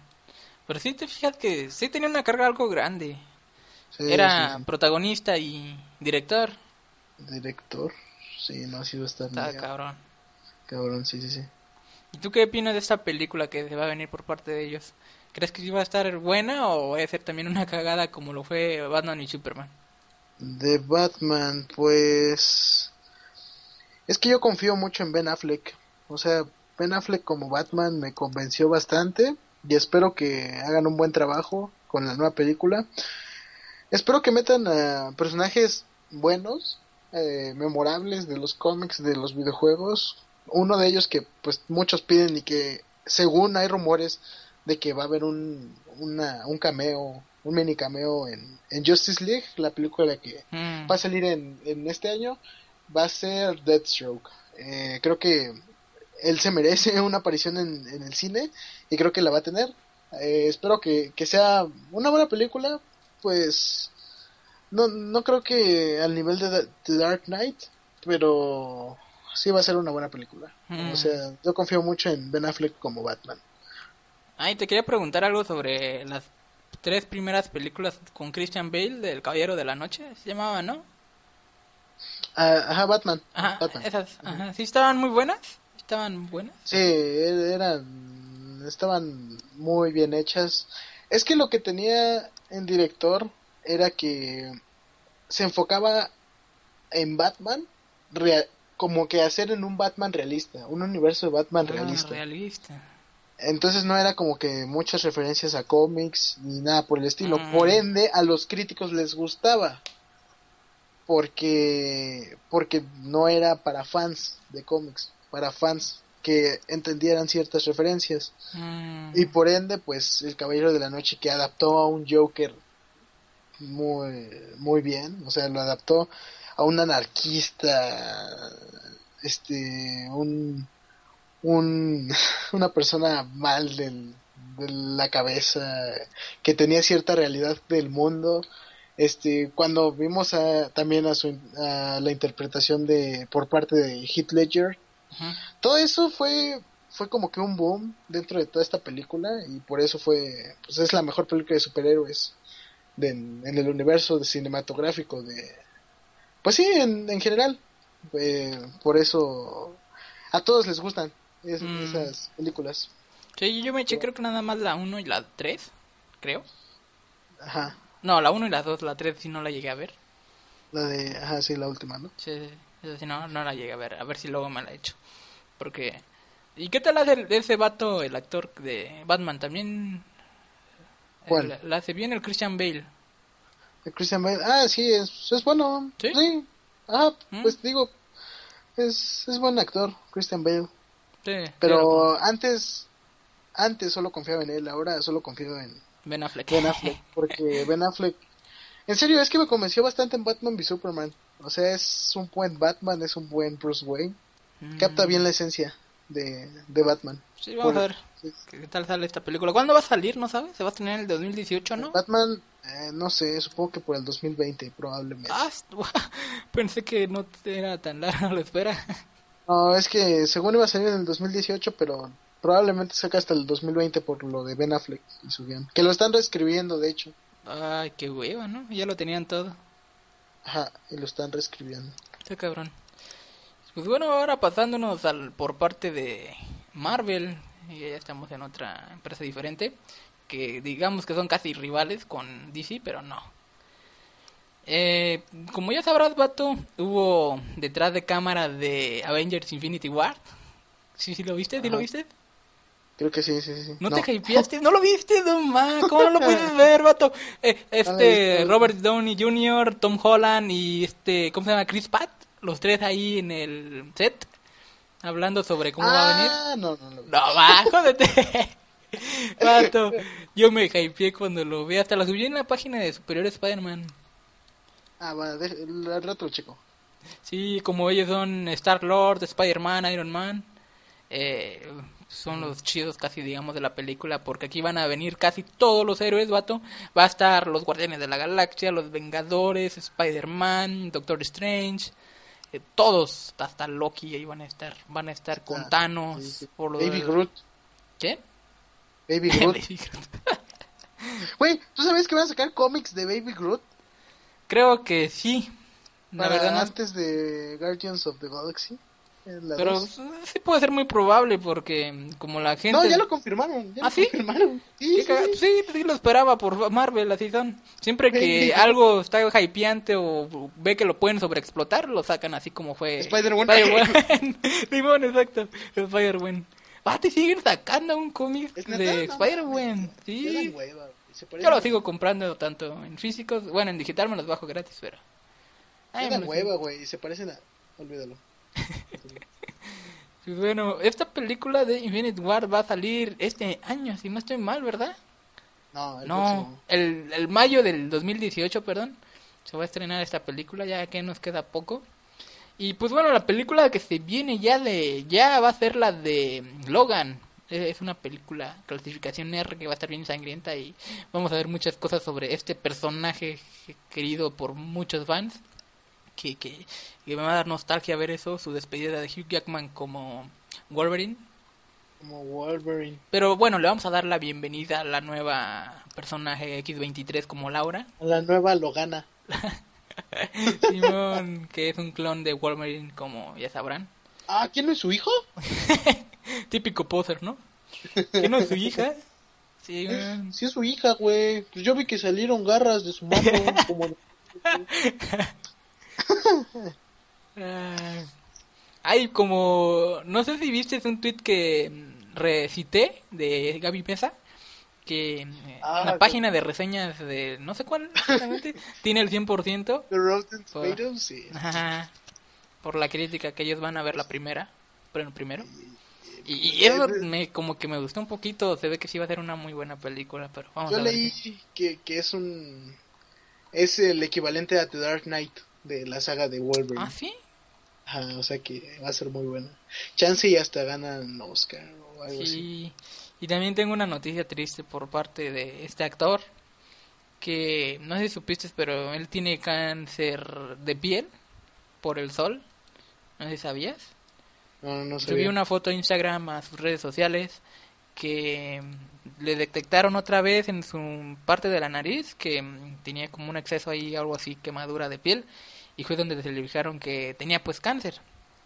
Pero sí te fijas que sí tenía una carga algo grande. Sí, Era sí, protagonista y director. Director. Sí, no ha sido estar Está medio cabrón. cabrón, sí, sí, sí. ¿Y tú qué opinas de esta película que se va a venir por parte de ellos? ¿Crees que sí va a estar buena o va a ser también una cagada como lo fue Batman y Superman? De Batman, pues... Es que yo confío mucho en Ben Affleck. O sea, Ben Affleck como Batman me convenció bastante y espero que hagan un buen trabajo con la nueva película. Espero que metan a personajes buenos, eh, memorables de los cómics, de los videojuegos. Uno de ellos que pues muchos piden y que según hay rumores de que va a haber un, una, un cameo, un mini cameo en, en Justice League, la película que Mm. va a salir en, en este año, va a ser Deathstroke. Eh, creo que él se merece una aparición en, en el cine y creo que la va a tener. Eh, espero que, que sea una buena película, pues no, no creo que al nivel de The- The Dark Knight, pero sí va a ser una buena película. Mm. O sea, yo confío mucho en Ben Affleck como Batman. Ay, te quería preguntar algo sobre las tres primeras películas con Christian Bale del Caballero de la Noche, se llamaba, ¿no? Ah, ajá, Batman. Ajá, Batman. esas, ajá, ¿sí estaban muy buenas? ¿Estaban buenas? Sí, er- eran, estaban muy bien hechas. Es que lo que tenía en director era que se enfocaba en Batman, como que hacer en un Batman realista, un universo de Batman Ah, realista. realista. Entonces no era como que muchas referencias a cómics ni nada por el estilo. Mm. Por ende, a los críticos les gustaba. Porque porque no era para fans de cómics, para fans que entendieran ciertas referencias. Mm. Y por ende, pues el Caballero de la Noche que adaptó a un Joker muy muy bien, o sea, lo adaptó a un anarquista, este, un un una persona mal del, de la cabeza que tenía cierta realidad del mundo. Este, cuando vimos a, también a, su, a la interpretación de por parte de Heath Ledger, todo eso fue fue como que un boom dentro de toda esta película y por eso fue pues es la mejor película de superhéroes de- en el universo de cinematográfico de pues sí en, en general. Eh, por eso a todos les gustan es- Mm. esas películas Sí, yo me eché creo que nada más la 1 y la 3, creo. ajá No, la 1 y la 2, la 3 sí no la llegué a ver. la de ajá sí la última no Sí, sí, esa sí no, no la llegué a ver. A ver si luego me la echo. Porque... ¿Y qué tal hace el- ese vato, el actor de Batman? También... ¿Cuál? La, la hace bien el Christian Bale. De Christian Bale ah sí es, es bueno ¿Sí? ajá ¿Mm? pues digo es, es buen actor Christian Bale Sí, pero antes antes solo confiaba en él, ahora solo confío en Ben Affleck. Ben Affleck, porque Ben Affleck, en serio, es que me convenció bastante en Batman v Superman. O sea, es un buen Batman, es un buen Bruce Wayne. Mm. Capta bien la esencia de, de Batman. Sí, vamos Por- a ver sí. qué tal sale esta película. ¿Cuándo va a salir? ¿No sabes? Se va a estrenar en el 2018, ¿no? Batman, eh, no sé, supongo que por el 2020 probablemente. Ah, pensé que no era tan larga la espera. No, es que según iba a salir en el 2018, pero probablemente saca hasta el 2020 por lo de Ben Affleck y su guion. Que lo están reescribiendo, de hecho. Ay, qué hueva, ¿no? Ya lo tenían todo. Ajá, y lo están reescribiendo. Qué cabrón. Pues bueno, ahora pasándonos al, por parte de Marvel, y ya estamos en otra empresa diferente, que digamos que son casi rivales con DC, pero no. Eh, como ya sabrás, vato, hubo detrás de cámara de Avengers Infinity War. ¿Sí, sí lo viste? ¿Sí lo viste? Creo que sí, sí, sí. ¿No, te hypeaste? ¿No lo viste, no ma? ¿Cómo no lo puedes ver, vato? Eh, este. Robert Downey Jr., Tom Holland y este, ¿cómo se llama? Chris Pratt. Los tres ahí en el set. Hablando sobre cómo va a venir. Ah, no, no, no. No, va, jódete. Vato, yo me hypeé cuando lo vi. Hasta lo subí en la página de Superior Spider-Man. Ah, va, al rato, chico. Sí, como ellos son Star-Lord, Spider-Man, Iron Man. Eh, son los chidos casi, digamos, de la película. Porque aquí van a venir casi todos los héroes, vato. Va a estar los Guardianes de la Galaxia, los Vengadores, Spider-Man, Doctor Strange. eh, todos, hasta Loki, ahí van a estar. Van a estar con Ah, Thanos. sí, sí. Por lo Baby de- Groot. ¿Qué? Baby Groot. Güey, ¿tú sabes que van a sacar cómics de Baby Groot? Creo que sí. La Para verdad no. antes de Guardians of the Galaxy. Pero dos. sí puede ser muy probable porque mm, como la gente... No, ya lo confirmaron. Ya ¿Ah, lo sí? confirmaron. Sí, sí, caga- sí. Sí, sí, lo esperaba por Marvel, así son. Siempre que algo está hypeante o ve que lo pueden sobreexplotar, lo sacan así como fue... Spider-Man. Simón, exacto. Spider-Man. Ah, te siguen sacando un cómic de Spider-Man. Sí. Se Yo parecen- lo sigo comprando tanto en físicos, bueno, en digital me los bajo gratis, pero... Ay, Me los- hueva, güey. Y se parecen a. Olvídalo. Pues bueno, esta película de Infinite War va a salir este año, si no estoy mal, ¿verdad? No, el no, el, el mayo del 2018, perdón, se va a estrenar esta película, ya que nos queda poco. Y pues bueno, la película que se viene ya de, ya va a ser la de Logan. Es una película clasificación R que va a estar bien sangrienta y vamos a ver muchas cosas sobre este personaje querido por muchos fans. Que, que, que me va a dar nostalgia ver eso, su despedida de Hugh Jackman como Wolverine. Como Wolverine. Pero bueno, le vamos a dar la bienvenida a la nueva personaje X23 como Laura. La nueva Logana. Simón, que es un clon de Wolverine como ya sabrán. Ah, ¿quién no es su hijo? Típico poser, ¿no? ¿Que no es su hija? Sí, man. Sí es su hija, güey. Pues yo vi que salieron garras de su mano. como... Ah. Ay, como... No sé si viste un tweet que mm, recité de Gaby Mesa. Que eh, Ah, la que- página de reseñas de no sé cuál exactamente tiene el 100%. The Rotten Por- Tomatoes, sí. Ajá. Por la crítica que ellos van a ver la primera, pero primero. Y, y eso me como que me gustó un poquito, se ve que sí va a ser una muy buena película, pero vamos Yo a ver. leí que, que es un... Es el equivalente a The Dark Knight de la saga de Wolverine. Ah, sí. Ajá, o sea que va a ser muy buena. Chance y hasta ganan Oscar o algo así. Sí. Y también tengo una noticia triste por parte de este actor que no sé si supiste, pero él tiene cáncer de piel por el sol. No sé si sabías. No, no. Subí una foto a Instagram a sus redes sociales que mm, le detectaron otra vez en su parte de la nariz que mm, tenía como un exceso ahí, algo así, quemadura de piel. Y fue donde se le dijeron que tenía pues cáncer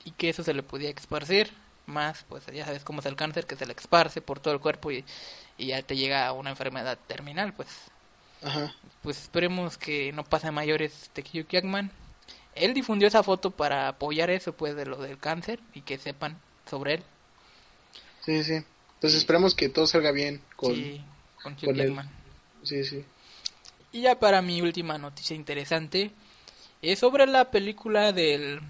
y que eso se le podía esparcir. Más, pues ya sabes cómo es el cáncer, que se le esparce por todo el cuerpo y, y ya te llega a una enfermedad terminal, pues. Ajá. Pues esperemos que no pase a mayores de Hugh Jackman. Él difundió esa foto para apoyar eso, pues, de lo del cáncer y que sepan sobre él. Sí, sí. Pues esperemos que todo salga bien con... Sí, con Hugh con él. Sí, sí. Y ya para mi última noticia interesante, es sobre la película del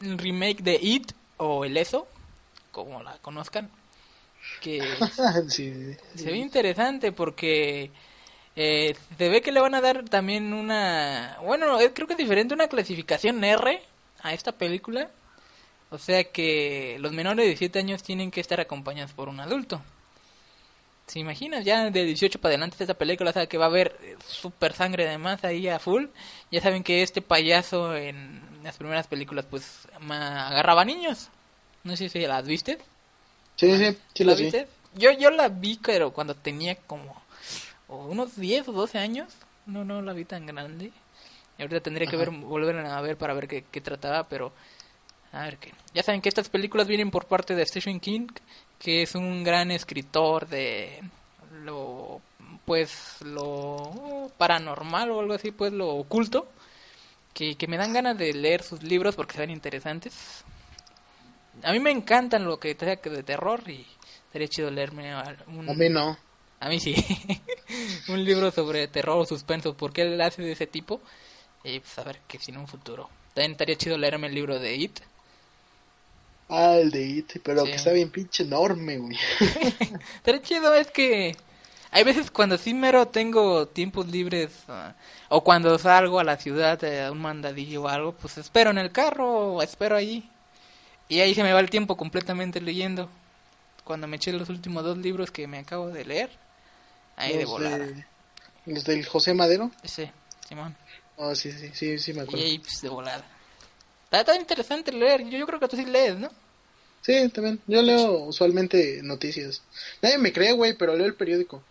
el remake de It o El Eso, como la conozcan. que Sí, se ve interesante porque eh, se ve que le van a dar también una, bueno, creo que es diferente, una clasificación R a esta película. O sea que los menores de 17 años tienen que estar acompañados por un adulto. ¿Se imaginas? Ya de 18 para adelante esta película, o sea que va a haber eh, super sangre además ahí a full. Ya saben que este payaso en las primeras películas pues agarraba niños. No sé si las viste. sí, sí, sí ¿La vi. viste? Yo, yo la vi, pero cuando tenía como unos 10 o 12 años. No, no la vi tan grande. Y ahorita tendría que ver, volver a ver para ver qué, qué trataba, pero a ver qué. Ya saben que estas películas vienen por parte de Stephen King, que es un gran escritor de lo pues lo paranormal o algo así, pues lo oculto, que, que me dan ganas de leer sus libros porque se ven interesantes. A mí me encantan lo que sea que de terror y sería chido leerme un, A mí no. A mí sí. un libro sobre terror o suspenso, porque él hace de ese tipo. Y pues a ver que si en un futuro. También estaría chido leerme el libro de It. Ah, el de It, pero Sí. que está bien pinche enorme, güey. Estaría chido, es que hay veces cuando sí mero tengo tiempos libres ah, o cuando salgo a la ciudad eh, a un mandadillo o algo, pues espero en el carro o espero ahí. Y ahí se me va el tiempo completamente leyendo. Cuando me eché los últimos dos libros que me acabo de leer, ahí de Los volada. de- Los del José Madero. Ese, Simón. Oh, sí, sí, sí, sí me Y acuerdo. ahí pues, de volada. Está, está interesante leer. Yo, yo creo que tú sí lees, ¿no? Sí, también. Yo leo usualmente noticias. Nadie me cree, güey, pero leo el periódico.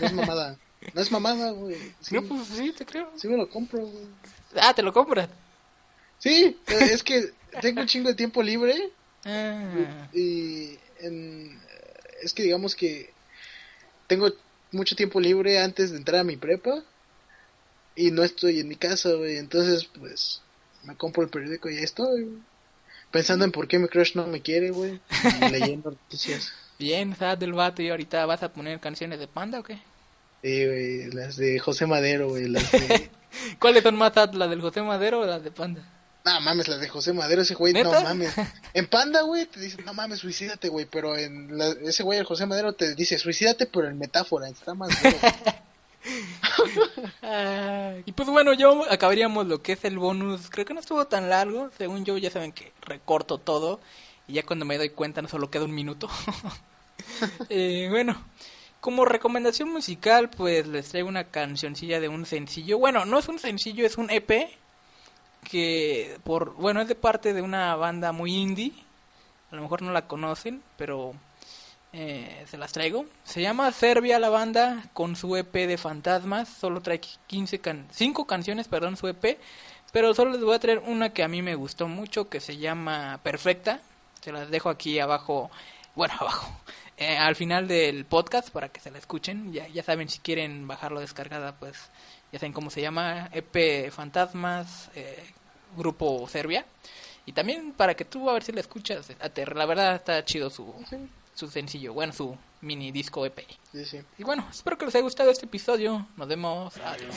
No es mamada. No es mamada, güey. Sí, No, pues sí, te creo. sí me lo compro, güey. Ah, te lo compras. Sí, es que tengo un chingo de tiempo libre Ah, y en- es que digamos que tengo mucho tiempo libre antes de entrar a mi prepa y no estoy en mi casa, güey. Entonces, pues, me compro el periódico y ahí estoy. Pensando en por qué mi crush no me quiere, güey. Leyendo noticias. bien, sad del vato. ¿Y ahorita vas a poner canciones de panda o qué? Sí, güey, las de José Madero, güey, de... ¿Cuáles son más sad, las del José Madero o las de panda? No mames, las de José Madero, ese güey, no mames. En Panda, güey, te dicen, no mames, suicídate, güey, pero en la- ese güey, el José Madero, te dice, suicídate, pero en metáfora, está más y pues bueno, ya acabaríamos lo que es el bonus. Creo que no estuvo tan largo. Según yo, ya saben que recorto todo. Y ya cuando me doy cuenta, no solo queda un minuto. Eh, bueno, como recomendación musical, pues les traigo una cancioncilla de un sencillo. Bueno, no es un sencillo, es un EP. Que, por bueno, es de parte de una banda muy indie. A lo mejor no la conocen, pero eh, se las traigo. Se llama Serbia la banda con su EP de fantasmas. Solo trae 15 can 5 canciones, perdón, su EP. Pero solo les voy a traer una que a mí me gustó mucho, que se llama Perfecta. Se las dejo aquí abajo, bueno, abajo, eh, al final del podcast para que se la escuchen. Ya, ya saben, si quieren bajarlo descargada, pues ya saben cómo se llama, EP Fantasmas, eh, Grupo Serbia. Y también para que tú a ver si la escuchas, aterra, la verdad está chido su, su sencillo, bueno, su mini disco EP. Y bueno, espero que les haya gustado este episodio. Nos vemos. Adiós.